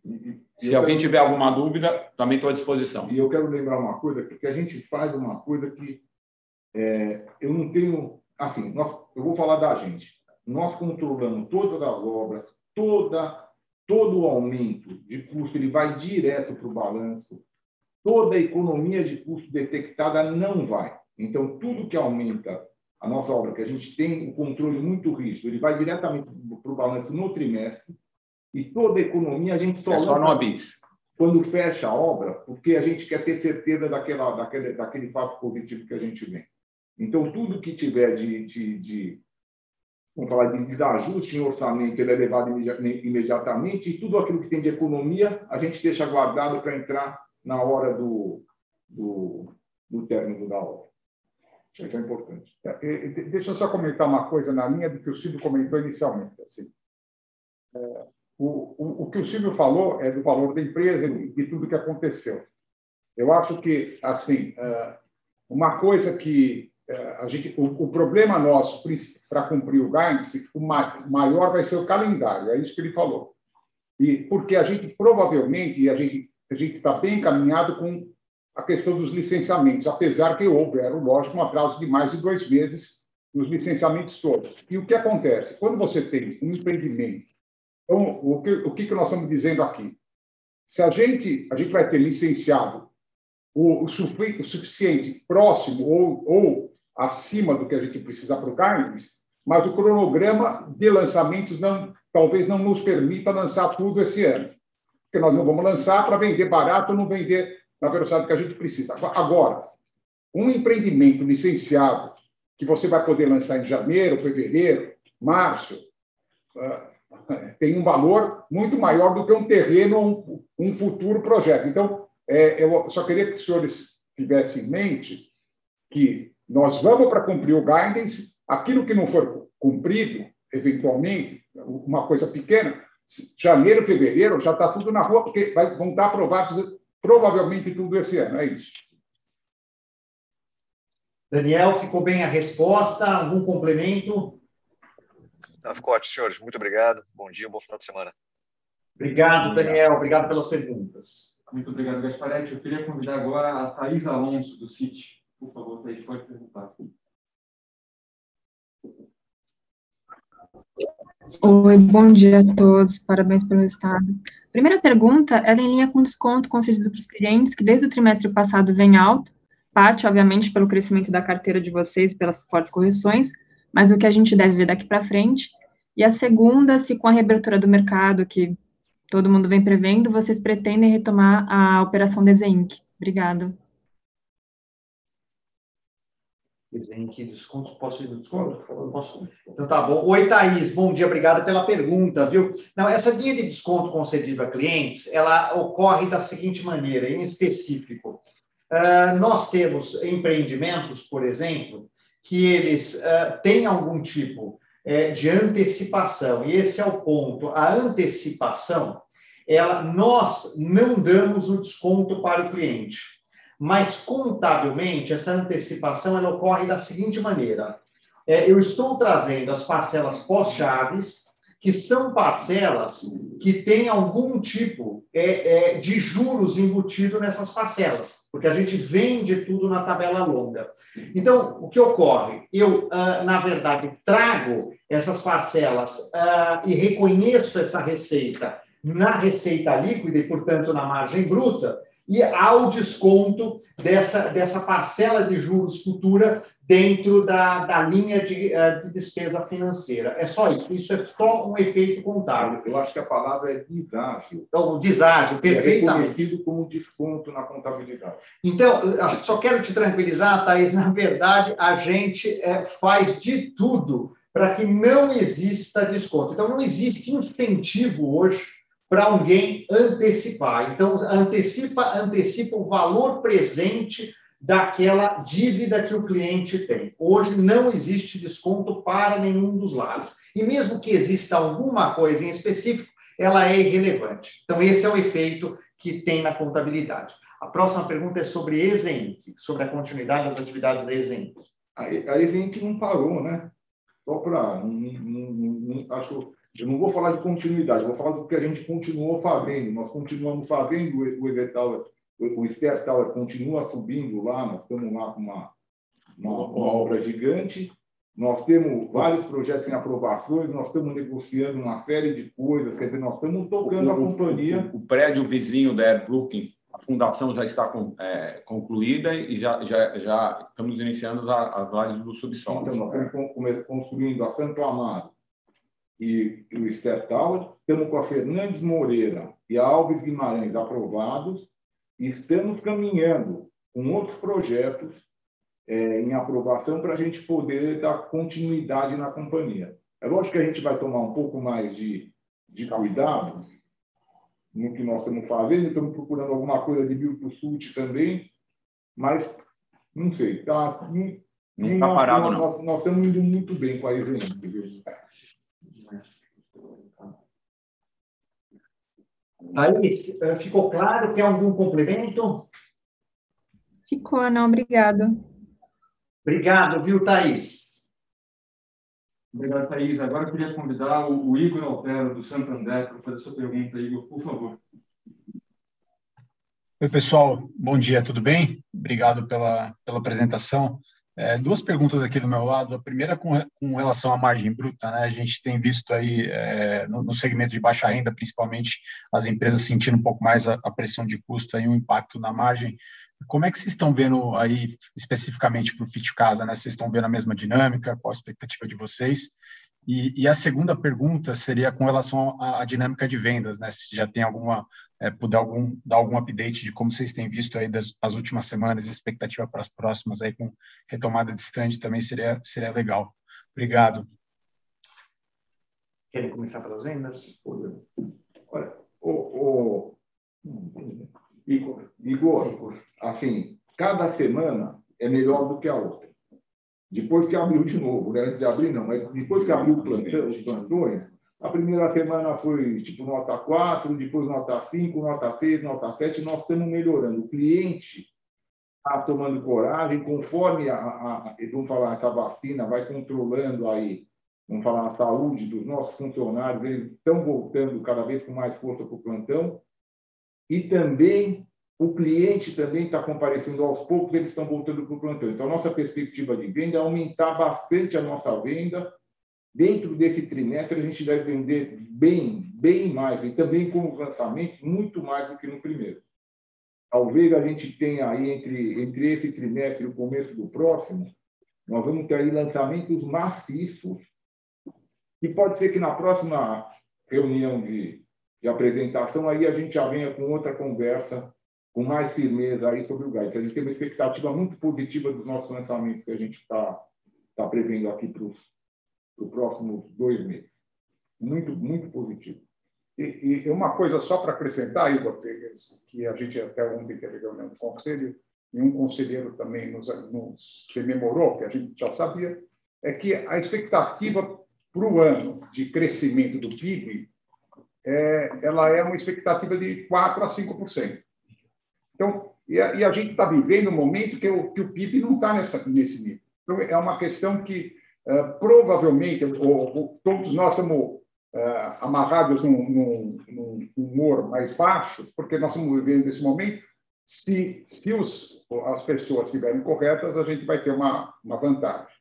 E, e Se alguém quero... tiver alguma dúvida, também estou à disposição. E eu quero lembrar uma coisa, porque a gente faz uma coisa que é, eu não tenho. Assim, nós, eu vou falar da gente. Nós controlamos todas as obras, toda, todo o aumento de custo, ele vai direto para o balanço. Toda a economia de custo detectada não vai. Então, tudo que aumenta a nossa obra, que a gente tem um controle muito rígido, ele vai diretamente para o balanço no trimestre, e toda a economia a gente só, é só no BIS. quando fecha a obra, porque a gente quer ter certeza daquela, daquele, daquele fato positivo que a gente vê. Então, tudo que tiver de, de, de vamos falar de desajuste em orçamento, ele é levado imediatamente, e tudo aquilo que tem de economia, a gente deixa guardado para entrar na hora do, do, do término da obra. Isso é importante. É, deixa eu só comentar uma coisa na linha do que o Silvio comentou inicialmente. Assim. É, o, o, o, que o Silvio falou é do valor da empresa e de tudo que aconteceu. Eu acho que, assim, é, uma coisa que é, gente, o, o problema nosso para cumprir o guidance, o maior vai ser o calendário, é isso que ele falou. E porque a gente provavelmente, a gente a gente está bem encaminhado com a questão dos licenciamentos, apesar que houveram, lógico, um atraso de mais de dois meses nos licenciamentos todos. E o que acontece? Quando você tem um empreendimento, então, o que, o que nós estamos dizendo aqui? Se a gente, a gente vai ter licenciado o, o, suficiente próximo ou, ou acima do que a gente precisa para o Carnes, mas o cronograma de lançamentos não, talvez não nos permita lançar tudo esse ano. Porque nós não vamos lançar para vender barato ou não vender na velocidade que a gente precisa. Agora, um empreendimento licenciado que você vai poder lançar em janeiro, fevereiro, março, ah, tem um valor muito maior do que um terreno ou um, futuro projeto. Então, é, eu só queria que os senhores tivessem em mente que nós vamos para cumprir o guidance, aquilo que não for cumprido, eventualmente, uma coisa pequena, janeiro, fevereiro, já está tudo na rua, porque vai, vão estar aprovados provavelmente tudo esse ano. É isso. Daniel, ficou bem a resposta? Algum complemento? Tá, ficou ótimo, senhores. Muito obrigado. Bom dia, bom final de semana. Obrigado, Daniel. Obrigado pelas perguntas. Muito obrigado, Gasparetti. Eu queria convidar agora a Thais Alonso, do CIT. Por favor, Thais, pode perguntar. Oi, bom dia a todos, parabéns pelo resultado. Primeira pergunta, ela é em linha com o desconto concedido para os clientes, que desde o trimestre passado vem alto, parte, obviamente, pelo crescimento da carteira de vocês, pelas fortes correções, mas o que a gente deve ver daqui para frente. E a segunda, se com a reabertura do mercado, que todo mundo vem prevendo, vocês pretendem retomar a operação Desenc? Obrigado. Desenc, desconto, posso ir no desconto? Posso? Então tá bom. Oi, Thaís, bom dia, obrigado pela pergunta, viu? Não, essa linha de desconto concedido a clientes, ela ocorre da seguinte maneira, em específico. Uh, nós temos empreendimentos, por exemplo, que eles uh, têm algum tipo uh, de antecipação, e esse é o ponto. A antecipação, ela, nós não damos o desconto para o cliente, mas contabilmente essa antecipação ela ocorre da seguinte maneira: é, eu estou trazendo as parcelas pós-chaves que são parcelas que têm algum tipo é, é, de juros embutido nessas parcelas, porque a gente vende tudo na tabela longa. Então, o que ocorre? Eu, ah, na verdade, trago essas parcelas ah, e reconheço essa receita na receita líquida e, portanto, na margem bruta, e ao desconto dessa, dessa parcela de juros futura dentro da, da linha de, eh, de, despesa financeira. É só isso, isso é só um efeito contábil. Eu acho que a palavra é deságio. Então, deságio, perfeitamente. É reconhecido como desconto na contabilidade. Então, só quero te tranquilizar, Thaís, na verdade, a gente é, faz de tudo para que não exista desconto. Então, não existe incentivo hoje para alguém antecipar. Então, antecipa, antecipa o valor presente daquela dívida que o cliente tem. Hoje não existe desconto para nenhum dos lados. E mesmo que exista alguma coisa em específico, ela é irrelevante. Então, esse é o efeito que tem na contabilidade. A próxima pergunta é sobre Exenc, sobre a continuidade das atividades da Exenc. A, a não parou, né? Só para. Acho eu não vou falar de continuidade, vou falar do que a gente continuou fazendo. Nós continuamos fazendo o EV Tower, o Step Tower continua subindo lá, nós estamos lá com uma, uma, uma obra gigante. Nós temos vários projetos em aprovações, nós estamos negociando uma série de coisas, quer dizer, nós estamos tocando o, a companhia. O, o, prédio vizinho da Airbrooking, a fundação já está com, é, concluída e já, já, já estamos iniciando as, as lajes do subsolo. Então, nós estamos construindo a Santo Amaro, e, o Steph Tower, estamos com a Fernandes Moreira e a Alves Guimarães aprovados, e estamos caminhando com outros projetos é, em aprovação para a gente poder dar continuidade na companhia. É lógico que a gente vai tomar um pouco mais de, de cuidado no que nós estamos fazendo, estamos procurando alguma coisa de Biotosult também, mas não sei, tá, não está parado, nós, não. Nós, nós, estamos indo muito bem com a Event. Thaís, eh, ficou claro? Tem algum complemento? Ficou, não, obrigada. Obrigado, viu, Thaís? Obrigado, Thaís. Agora eu queria convidar o Igor Altero, do Santander, para fazer sua pergunta. Igor, por favor. Oi, pessoal. Bom dia, tudo bem? Obrigado pela, pela apresentação. É, duas perguntas aqui do meu lado. A primeira com, com relação à margem bruta, né? A gente tem visto aí é, no, no, segmento de baixa renda, principalmente, as empresas sentindo um pouco mais a, a pressão de custo e um impacto na margem. Como é que vocês estão vendo aí especificamente para o Fit Casa, né? Vocês estão vendo a mesma dinâmica? Qual a expectativa de vocês? E, e, a segunda pergunta seria com relação à, à, dinâmica de vendas, né? Se já tem alguma, é, puder algum, dar algum update de como vocês têm visto aí das, as últimas semanas, expectativa para as próximas aí com retomada de stand também seria, seria legal. Obrigado. Querem começar pelas vendas? Olha, o, o... Igor, Igor, assim, cada semana é melhor do que a outra. Depois que abriu de novo, né? antes de abrir não, mas depois que abriu plantão, os plantões, a primeira semana foi tipo nota 4, depois nota 5, nota 6, nota 7, nós estamos melhorando. O cliente está tomando coragem, conforme a, a, vamos falar, essa vacina vai controlando aí, vamos falar, a saúde dos nossos funcionários, eles estão voltando cada vez com mais força para o plantão, e também o cliente também está comparecendo aos poucos, eles estão voltando para o plantão. Então, nossa perspectiva de venda é aumentar bastante a nossa venda. Dentro desse trimestre, a gente deve vender bem, bem mais, e também com os lançamentos, muito mais do que no primeiro. Talvez a gente tenha aí, entre, entre esse trimestre e o começo do próximo, nós vamos ter aí lançamentos maciços, e pode ser que na próxima reunião de de apresentação, aí a gente já venha com outra conversa, com mais firmeza aí sobre o guidance. A gente tem uma expectativa muito positiva dos nossos lançamentos que a gente está tá prevendo aqui para os próximos dois meses. Muito, muito positivo. E, e uma coisa só para acrescentar, Igor, que a gente até ontem teve reunião do conselho, e um conselheiro também nos, nos rememorou, que a gente já sabia, é que a expectativa para o ano de crescimento do PIB é, ela é uma expectativa de 4% a 5%. Então, e a, e a gente está vivendo um momento que o, que o PIB não está nesse nível. Então, é uma questão que uh, provavelmente todos nós estamos uh, amarrados num, num, num, humor mais baixo, porque nós estamos vivendo esse momento. Se, se os, as pessoas estiverem corretas, a gente vai ter uma, uma vantagem.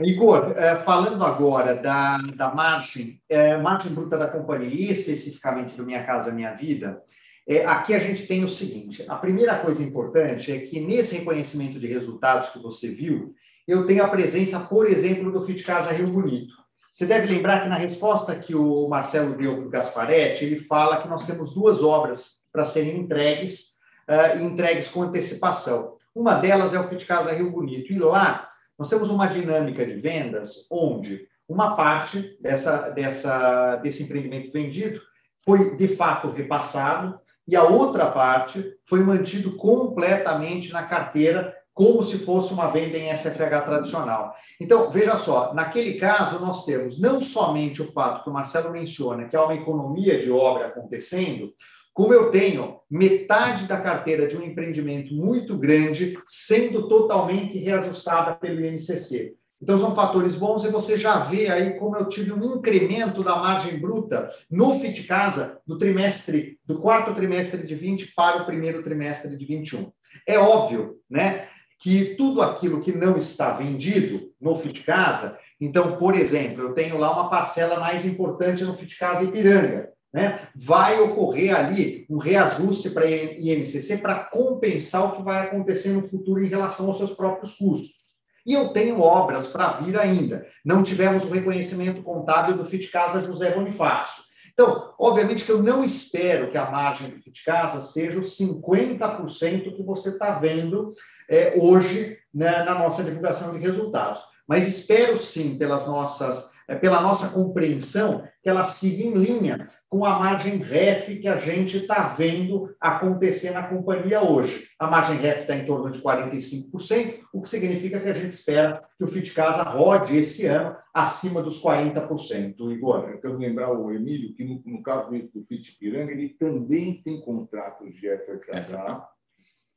Igor, eh, falando agora da, da margem, é, margem bruta da companhia, especificamente do Minha Casa Minha Vida, é, aqui a gente tem o seguinte: a primeira coisa importante é que nesse reconhecimento de resultados que você viu, eu tenho a presença, por exemplo, do Fit Casa Rio Bonito. Você deve lembrar que na resposta que o Marcelo deu para o Gasparetti, ele fala que nós temos duas obras para serem entregues, uh, entregues com antecipação. Uma delas é o Fit Casa Rio Bonito, e lá nós temos uma dinâmica de vendas onde uma parte dessa, dessa, desse empreendimento vendido foi de fato repassado e a outra parte foi mantido completamente na carteira como se fosse uma venda em SFH tradicional. Então, veja só, naquele caso nós temos não somente o fato que o Marcelo menciona, que há uma economia de obra acontecendo, como eu tenho metade da carteira de um empreendimento muito grande sendo totalmente reajustada pelo INCC. Então, são fatores bons e você já vê aí como eu tive um incremento da margem bruta no FIT Casa do trimestre, do quarto trimestre de 20 para o primeiro trimestre de 21. É óbvio, né, que tudo aquilo que não está vendido no FIT Casa, então, por exemplo, eu tenho lá uma parcela mais importante no FIT Casa Ipiranga, né, vai ocorrer ali um reajuste para a INCC para compensar o que vai acontecer no futuro em relação aos seus próprios custos. E eu tenho obras para vir ainda. Não tivemos o reconhecimento contábil do FIT Casa José Bonifácio. Então, obviamente que eu não espero que a margem do FIT Casa seja os 50% que você está vendo é, hoje né, na nossa divulgação de resultados. Mas espero sim, pelas nossas é, pela nossa compreensão, que ela siga em linha com a margem REF que a gente está vendo acontecer na companhia hoje. A margem REF está em torno de 45%, o que significa que a gente espera que o FIT Casa rode esse ano acima dos 40%. Igor, eu quero lembrar o Emílio que, no, no caso do FIT Piranga, ele também tem contratos de FFH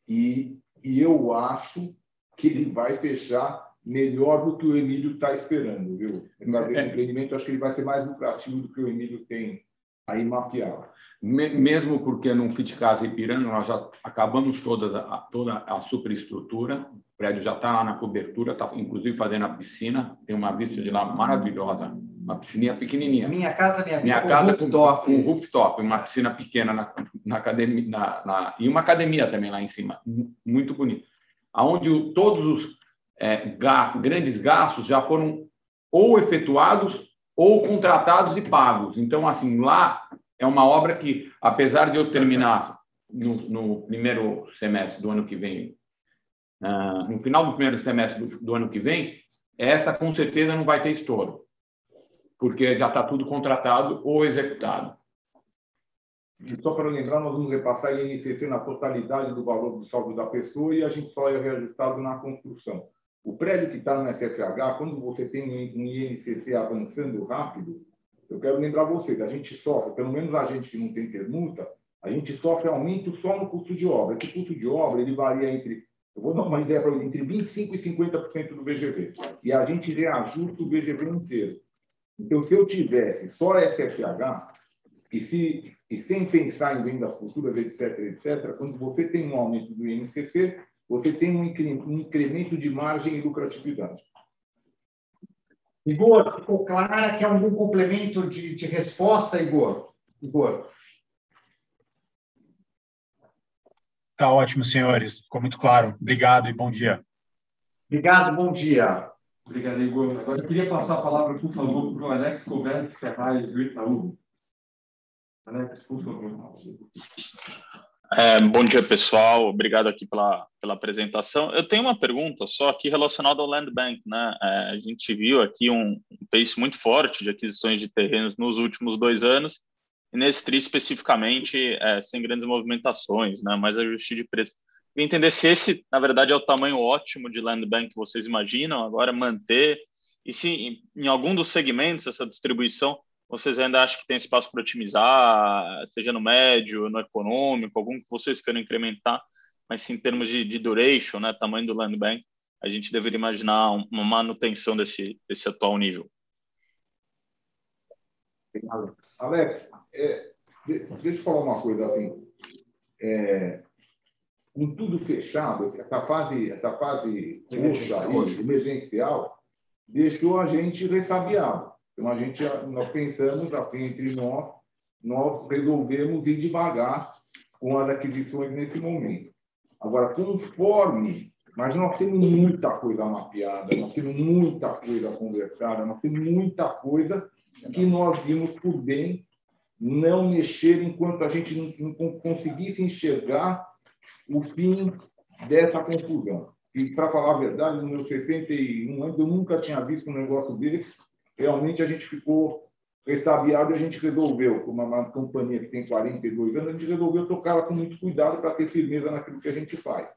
e, e eu acho que ele vai fechar melhor do que o Emílio está esperando, viu? Esse é. empreendimento, acho que ele vai ser mais lucrativo do que o Emílio tem aí mapeado. Mesmo porque no Fit Casa Ipiranga nós já acabamos toda a, toda a superestrutura, o prédio já está lá na cobertura, está inclusive fazendo a piscina, tem uma vista de lá maravilhosa, uma piscininha pequenininha. Minha casa, minha, minha casa rooftop. com, com rooftop, uma piscina pequena na, na academia, na, na, e uma academia também lá em cima, muito bonito. Aonde todos os é, grandes gastos já foram ou efetuados ou contratados e pagos. Então, assim, lá é uma obra que, apesar de eu terminar no, no primeiro semestre do ano que vem, uh, no final do primeiro semestre do, do ano que vem, essa com certeza não vai ter estouro, porque já está tudo contratado ou executado. Só para lembrar, nós vamos repassar a INCC na totalidade do valor do saldo da pessoa e a gente só é reajustado na construção. O prédio que está no SFH, quando você tem um INCC avançando rápido, eu quero lembrar vocês, a gente sofre, pelo menos a gente que não tem permuta, a gente sofre aumento só no custo de obra. Esse custo de obra ele varia entre, eu vou dar uma ideia para entre 25% e 50% do VGV. E a gente reajusta o VGV inteiro. Então, se eu tivesse só SFH, e, se, e sem pensar em vendas futuras, etc., etc., quando você tem um aumento do INCC, você tem um incremento de margem e lucratividade. Igor, ficou clara que é algum complemento de, de resposta, Igor? Igor. Tá ótimo, senhores. Ficou muito claro. Obrigado e bom dia. Obrigado, bom dia. Obrigado, Igor. Agora eu queria passar a palavra, por favor, para o Alex Coberto Ferraz, do Itaú. Alex, por favor. É, bom dia, pessoal. Obrigado aqui pela, pela apresentação. Eu tenho uma pergunta só aqui relacionada ao Land Bank. Né? É, a gente viu aqui um, um pace muito forte de aquisições de terrenos nos últimos dois anos, e nesse TRI especificamente, é, sem grandes movimentações, né? mais ajuste de preço. Queria entender se esse, na verdade, é o tamanho ótimo de land bank que vocês imaginam, agora manter, e se em algum dos segmentos essa distribuição vocês ainda acham que tem espaço para otimizar, seja no médio, no econômico, algum que vocês queiram incrementar, mas sim em termos de, de duration, né, tamanho do land bank, a gente deveria imaginar uma manutenção desse, desse atual nível. Alex, é, deixa eu falar uma coisa assim. É, com tudo fechado, essa fase, essa fase emergencial, emergencial deixou a gente ressabiado. Então, a gente, nós pensamos assim, entre nós, nós resolvemos ir devagar com as aquisições nesse momento. Agora, conforme, mas nós temos muita coisa mapeada, nós temos muita coisa conversada, nós temos muita coisa que nós vimos por bem não mexer enquanto a gente não, conseguisse enxergar o fim dessa confusão. E, para falar a verdade, nos meus 61 anos, eu nunca tinha visto um negócio desse. Realmente, a gente ficou ressabiado e a gente resolveu, como uma companhia que tem 42 anos, a gente resolveu tocá-la com muito cuidado para ter firmeza naquilo que a gente faz.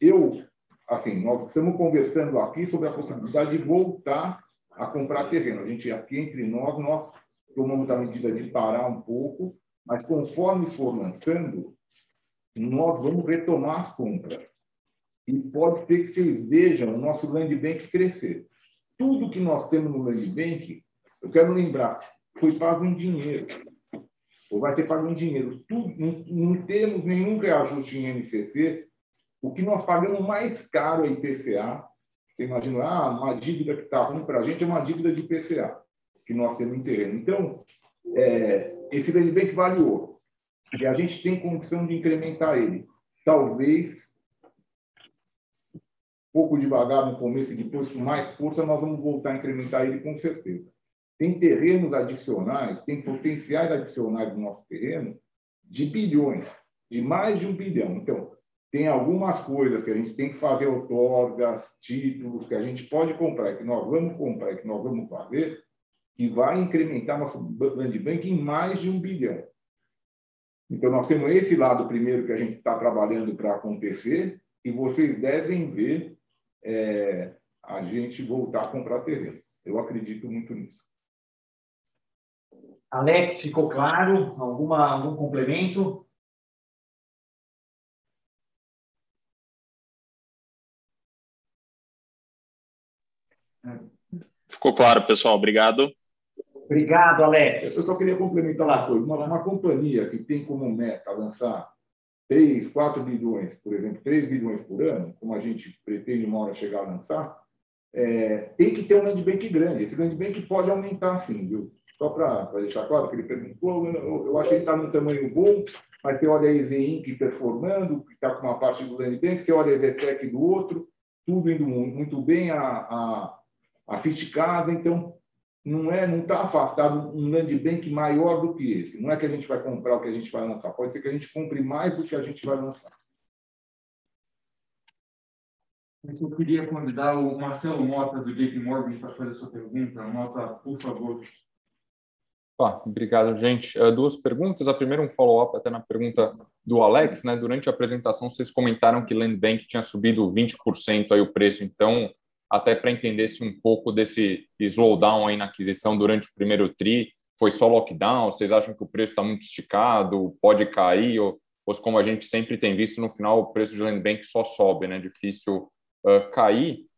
Eu, assim, nós estamos conversando aqui sobre a possibilidade de voltar a comprar terreno. A gente, aqui entre nós, nós tomamos a medida de parar um pouco, mas conforme for lançando, nós vamos retomar as compras. E pode ser que vocês vejam o nosso land bank crescer. Tudo que nós temos no land bank, eu quero lembrar, foi pago em dinheiro. Ou vai ser pago em dinheiro. Tudo, não, não temos nenhum reajuste em NCC. O que nós pagamos mais caro é IPCA. Você imagina, ah, uma dívida que está ruim para a gente é uma dívida de IPCA, que nós temos em terreno. Então, é, esse land bank vale ouro e a gente tem condição de incrementar ele. Talvez, pouco devagar no começo e depois com mais força, nós vamos voltar a incrementar ele com certeza. Tem terrenos adicionais, tem potenciais adicionais no nosso terreno de bilhões, de mais de um bilhão. Então, tem algumas coisas que a gente tem que fazer outorgas, títulos, que a gente pode comprar, que nós vamos comprar, que nós vamos fazer, que vai incrementar nosso land bank em mais de um bilhão. Então, nós temos esse lado primeiro que a gente está trabalhando para acontecer, e vocês devem ver é, a gente voltar a comprar terreno. Eu acredito muito nisso. Alex, ficou claro? Alguma, algum complemento? Ficou claro, pessoal. Obrigado. Obrigado, Alex. Eu só queria complementar uma coisa. Uma, uma companhia que tem como meta lançar 3, 4 bilhões, por exemplo, 3 bilhões por ano, como a gente pretende uma hora chegar a lançar, é, tem que ter um land bank grande. Esse land bank pode aumentar, sim, viu? Só para deixar claro que ele perguntou, eu, eu acho que ele está num tamanho bom, mas você olha a EZ Inc. performando, que está com uma parte do land bank, você olha a EZTEC do outro, tudo indo muito bem, a, a, a Fisticasa, então não é, não está afastado um land bank maior do que esse. Não é que a gente vai comprar o que a gente vai lançar. Pode ser que a gente compre mais do que a gente vai lançar. Eu queria convidar o Marcelo Mota, do JP Morgan, para fazer a sua pergunta. Mota, por favor. Ah, obrigado, gente. Uh, duas perguntas. A primeira, um follow-up até na pergunta do Alex. Né? Durante a apresentação, vocês comentaram que Land Bank tinha subido 20% aí o preço. Então, até para entender se um pouco desse slowdown aí na aquisição durante o primeiro TRI foi só lockdown? Vocês acham que o preço está muito esticado, pode cair? Ou, ou como a gente sempre tem visto, no final o preço de land bank só sobe, né? Difícil uh, cair.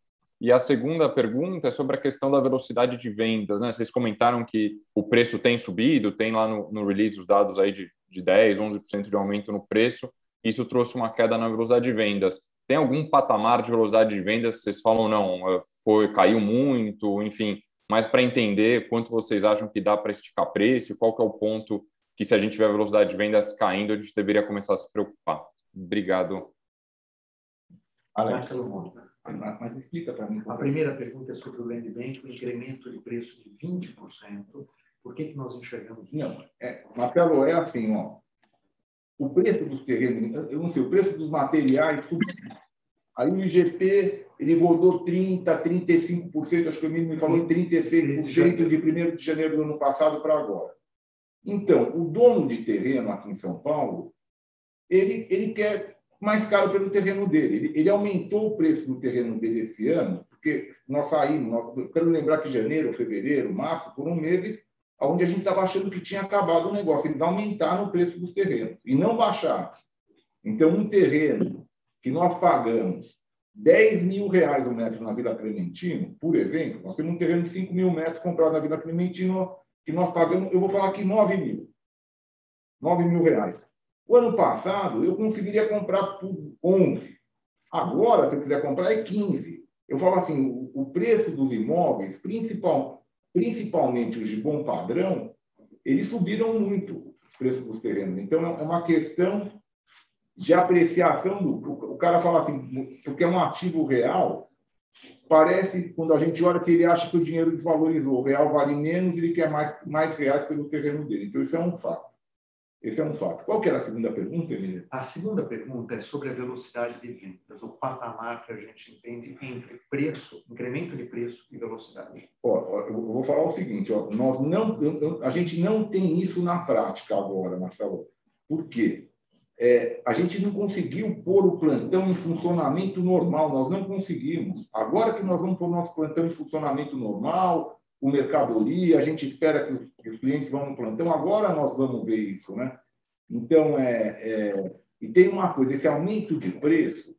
E a segunda pergunta é sobre a questão da velocidade de vendas. Né? Vocês comentaram que o preço tem subido, tem lá no, no release os dados aí de, de 10%, 11% de aumento no preço. Isso trouxe uma queda na velocidade de vendas. Tem algum patamar de velocidade de vendas? Vocês falam, não, eh, foi, caiu muito, enfim, mas para entender quanto vocês acham que dá para esticar preço, qual que é o ponto que se a gente tiver velocidade de vendas caindo, a gente deveria começar a se preocupar. Obrigado. Alex. Mas explica para mim. A primeira pergunta é sobre o land bank, o incremento de preço de 20%. Por que, que nós enxergamos isso? Não, é, Marcelo, é assim, ó. O preço dos terrenos, eu não sei, o preço dos materiais, tudo. Aí o IGP, ele rodou 30%, 35%, acho que o mínimo me falou em 36% de 1 de janeiro do ano passado para agora. Então, o dono de terreno aqui em São Paulo, ele, ele quer mais caro pelo terreno dele. Ele, ele aumentou o preço do terreno dele esse ano, porque nós saímos, nós, quero lembrar que janeiro, fevereiro, março, foram meses onde a gente estava achando que tinha acabado o negócio. Eles aumentaram o preço dos terrenos e não baixaram. Então, um terreno que nós pagamos 10 mil reais o metro na Vila Clementino, por exemplo, nós temos um terreno de 5 mil metros comprado na Vila Clementino, que nós pagamos, eu vou falar aqui 9 mil. 9 mil reais. O ano passado, eu conseguiria comprar tudo 11. Agora, se eu quiser comprar, é 15. Eu falo assim, o preço dos imóveis, principal, principalmente os de bom padrão, eles subiram muito, os preços dos terrenos. Então, é uma questão de apreciação do. O cara fala assim, porque é um ativo real, parece, quando a gente olha, que ele acha que o dinheiro desvalorizou. O real vale menos ele quer mais, mais reais pelo terreno dele. Então, isso é um fato. Esse é um fato. Qual que era a segunda pergunta, Emília? A segunda pergunta é sobre a velocidade de vendas, o patamar que a gente entende entre preço, incremento de preço e velocidade. Ó, eu vou falar o seguinte, ó, nós não, a gente não tem isso na prática agora, Marcelo. Por quê? É, a gente não conseguiu pôr o plantão em funcionamento normal, nós não conseguimos. Agora que nós vamos pôr o nosso plantão em funcionamento normal, com mercadoria, a gente espera que os, que os, clientes vão no plantão, agora nós vamos ver isso. Né? Então, é, é, e tem uma coisa, esse aumento de preço,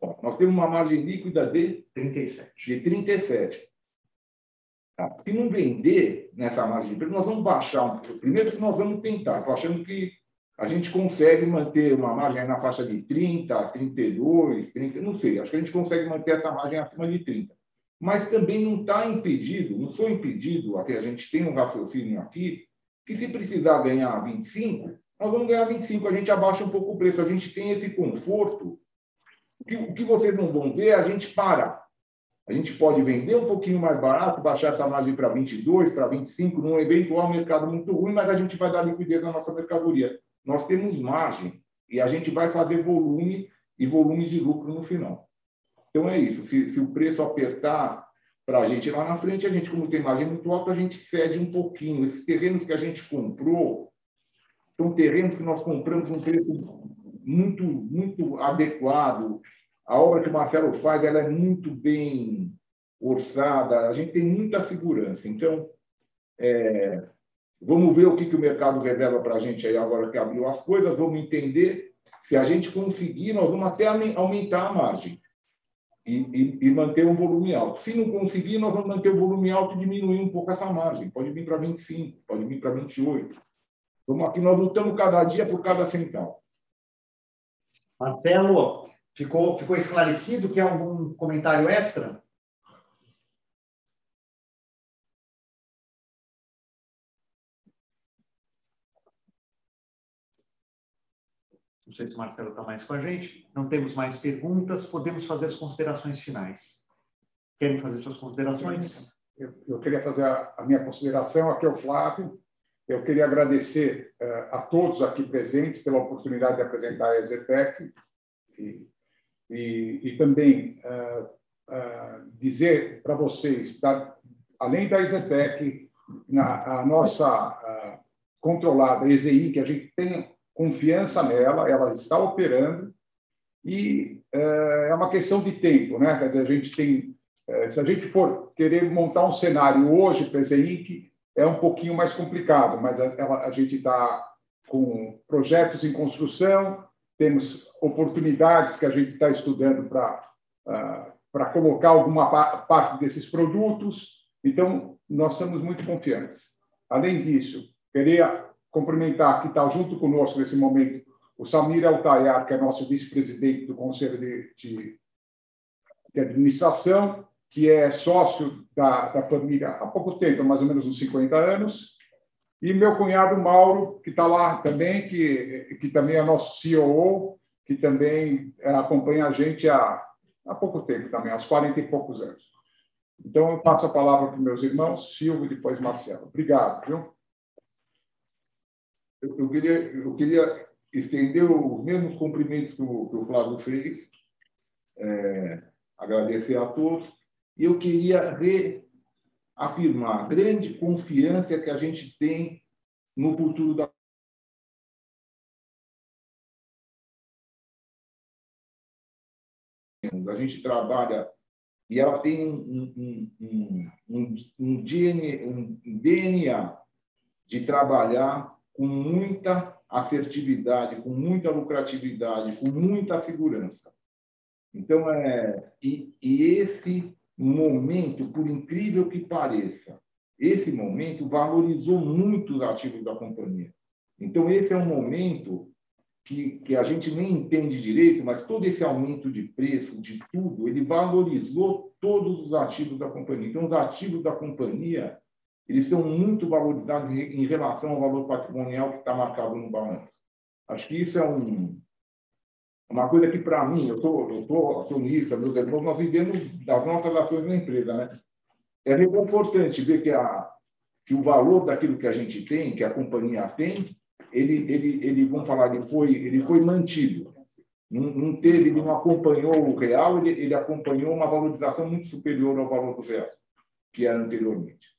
ó, nós temos uma margem líquida de 37. De 37. Tá? Se não vender nessa margem de preço, nós vamos baixar um. Primeiro que nós vamos tentar, estou achando que a gente consegue manter uma margem na faixa de 30, 32, 30, não sei, acho que a gente consegue manter essa margem acima de 30. Mas também não está impedido, não foi impedido, a gente tem um raciocínio aqui, que se precisar ganhar 25, nós vamos ganhar 25, a gente abaixa um pouco o preço, a gente tem esse conforto. O que, o que vocês não vão ver é a gente parar. A gente pode vender um pouquinho mais barato, baixar essa margem para 22, para 25, num eventual mercado muito ruim, mas a gente vai dar liquidez na nossa mercadoria nós temos margem e a gente vai fazer volume e volume de lucro no final. Então é isso. Se, se o preço apertar para a gente lá na frente, a gente, como tem margem muito alta, a gente cede um pouquinho. Esses terrenos que a gente comprou são terrenos que nós compramos um preço muito, muito adequado. A obra que o Marcelo faz ela é muito bem orçada, a gente tem muita segurança. Então, é, Vamos ver o que, que o mercado revela para a gente aí agora que abriu as coisas, vamos entender. Se a gente conseguir, nós vamos até aumentar a margem e, e, manter um volume alto. Se não conseguir, nós vamos manter o volume alto e diminuir um pouco essa margem. Pode vir para 25, pode vir para 28. Vamos aqui, nós lutamos cada dia por cada centavo. Marcelo, ficou, ficou esclarecido? Quer algum comentário extra? Não sei se o Marcelo está mais com a gente. Não temos mais perguntas. Podemos fazer as considerações finais. Querem fazer suas considerações? Eu, eu queria fazer a, a, minha consideração. Aqui é o Flávio. Eu queria agradecer uh, a todos aqui presentes pela oportunidade de apresentar a EZTEC e, e, e também uh, uh, dizer para vocês, da, além da EZTEC, na, a nossa controlada EZI, que a gente tem confiança nela, ela está operando e é, é uma questão de tempo, né? Quer dizer, a gente tem, é, se a gente for querer montar um cenário hoje para EZIC, é um pouquinho mais complicado, mas a, a gente está com projetos em construção, temos oportunidades que a gente está estudando para uh, para colocar alguma parte desses produtos. Então, nós estamos muito confiantes. Além disso, queria cumprimentar que está junto conosco nesse momento o Samir Altayar, que é nosso vice-presidente do Conselho de, de, de, Administração, que é sócio da, da família há pouco tempo, mais ou menos uns 50 anos, e meu cunhado Mauro, que está lá também, que, que também é nosso CEO, que também é, acompanha a gente há, há pouco tempo também, aos 40 e poucos anos. Então, eu passo a palavra para meus irmãos, Silvio e depois Marcelo. Obrigado, viu? Eu, queria, eu queria estender os mesmos cumprimentos que o, que o Flávio fez, é, agradecer a todos, e eu queria reafirmar a grande confiança que a gente tem no futuro da a gente trabalha e ela tem um, um, um, um, DNA de trabalhar com muita assertividade, com muita lucratividade, com muita segurança. Então, é, e, e esse momento, por incrível que pareça, esse momento valorizou muito os ativos da companhia. Então, esse é um momento que, que a gente nem entende direito, mas todo esse aumento de preço, de tudo, ele valorizou todos os ativos da companhia. Então, os ativos da companhia, eles estão muito valorizados em, relação ao valor patrimonial que está marcado no balanço. Acho que isso é um, uma coisa que, para mim, eu sou acionista, meus irmãos, nós vivemos das nossas ações na empresa, né? É reconfortante ver que, a, que o valor daquilo que a gente tem, que a companhia tem, ele, ele, ele vamos falar, ele foi, ele foi mantido. Não, não teve, ele não acompanhou o real, ele, ele acompanhou uma valorização muito superior ao valor do real, que era anteriormente.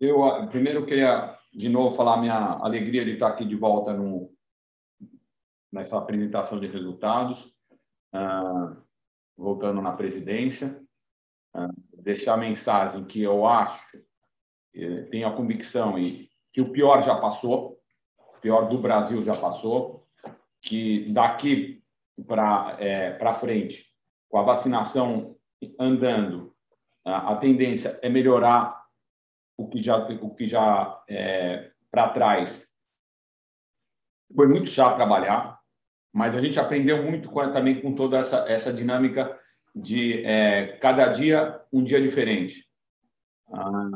Eu, ah, primeiro, queria, de novo, falar minha alegria de estar aqui de volta no, nessa apresentação de resultados, uh, voltando na presidência. Uh, deixar a mensagem que eu acho, eh, tenho a convicção e que o pior já passou, o pior do Brasil já passou, que daqui para é, frente, com a vacinação andando, a tendência é melhorar o que já, o que já é, para trás foi muito chato trabalhar, mas a gente aprendeu muito com, também com toda essa, essa dinâmica de é, cada dia um dia diferente. Ah,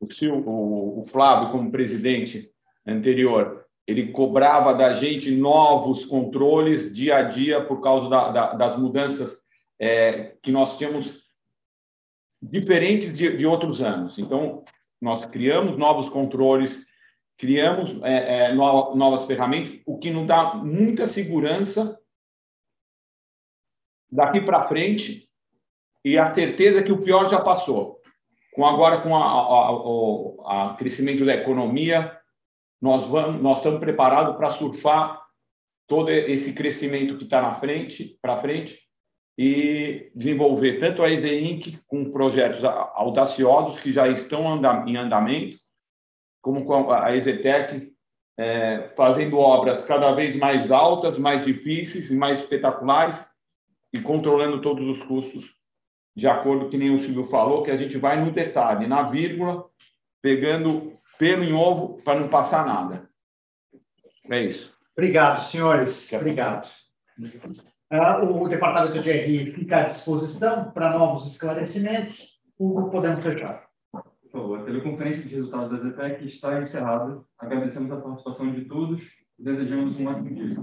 o, Sil, o, o Flávio, como presidente anterior, ele cobrava da gente novos controles dia a dia por causa da, da, das mudanças é, que nós tínhamos diferentes de, de, outros anos. Então, nós criamos novos controles, criamos é, é, novas ferramentas, o que nos dá muita segurança daqui para frente e a certeza que o pior já passou com agora com o crescimento da economia, nós vamos, nós estamos preparados para surfar todo esse crescimento que está na frente, para frente, e desenvolver tanto a EZINC com projetos audaciosos que já estão em andamento, como com a EZTEC é, fazendo obras cada vez mais altas, mais difíceis, mais espetaculares e controlando todos os custos de acordo que nem o Silvio falou, que a gente vai no detalhe, na vírgula, pegando pelo em ovo para não passar nada. É isso. Obrigado, senhores. Obrigado. Uh, o departamento de RI fica à disposição para novos esclarecimentos. Hugo, podemos fechar. Por favor, a teleconferência de resultados da ZPEC está encerrada. Agradecemos a participação de todos e desejamos um ótimo dia.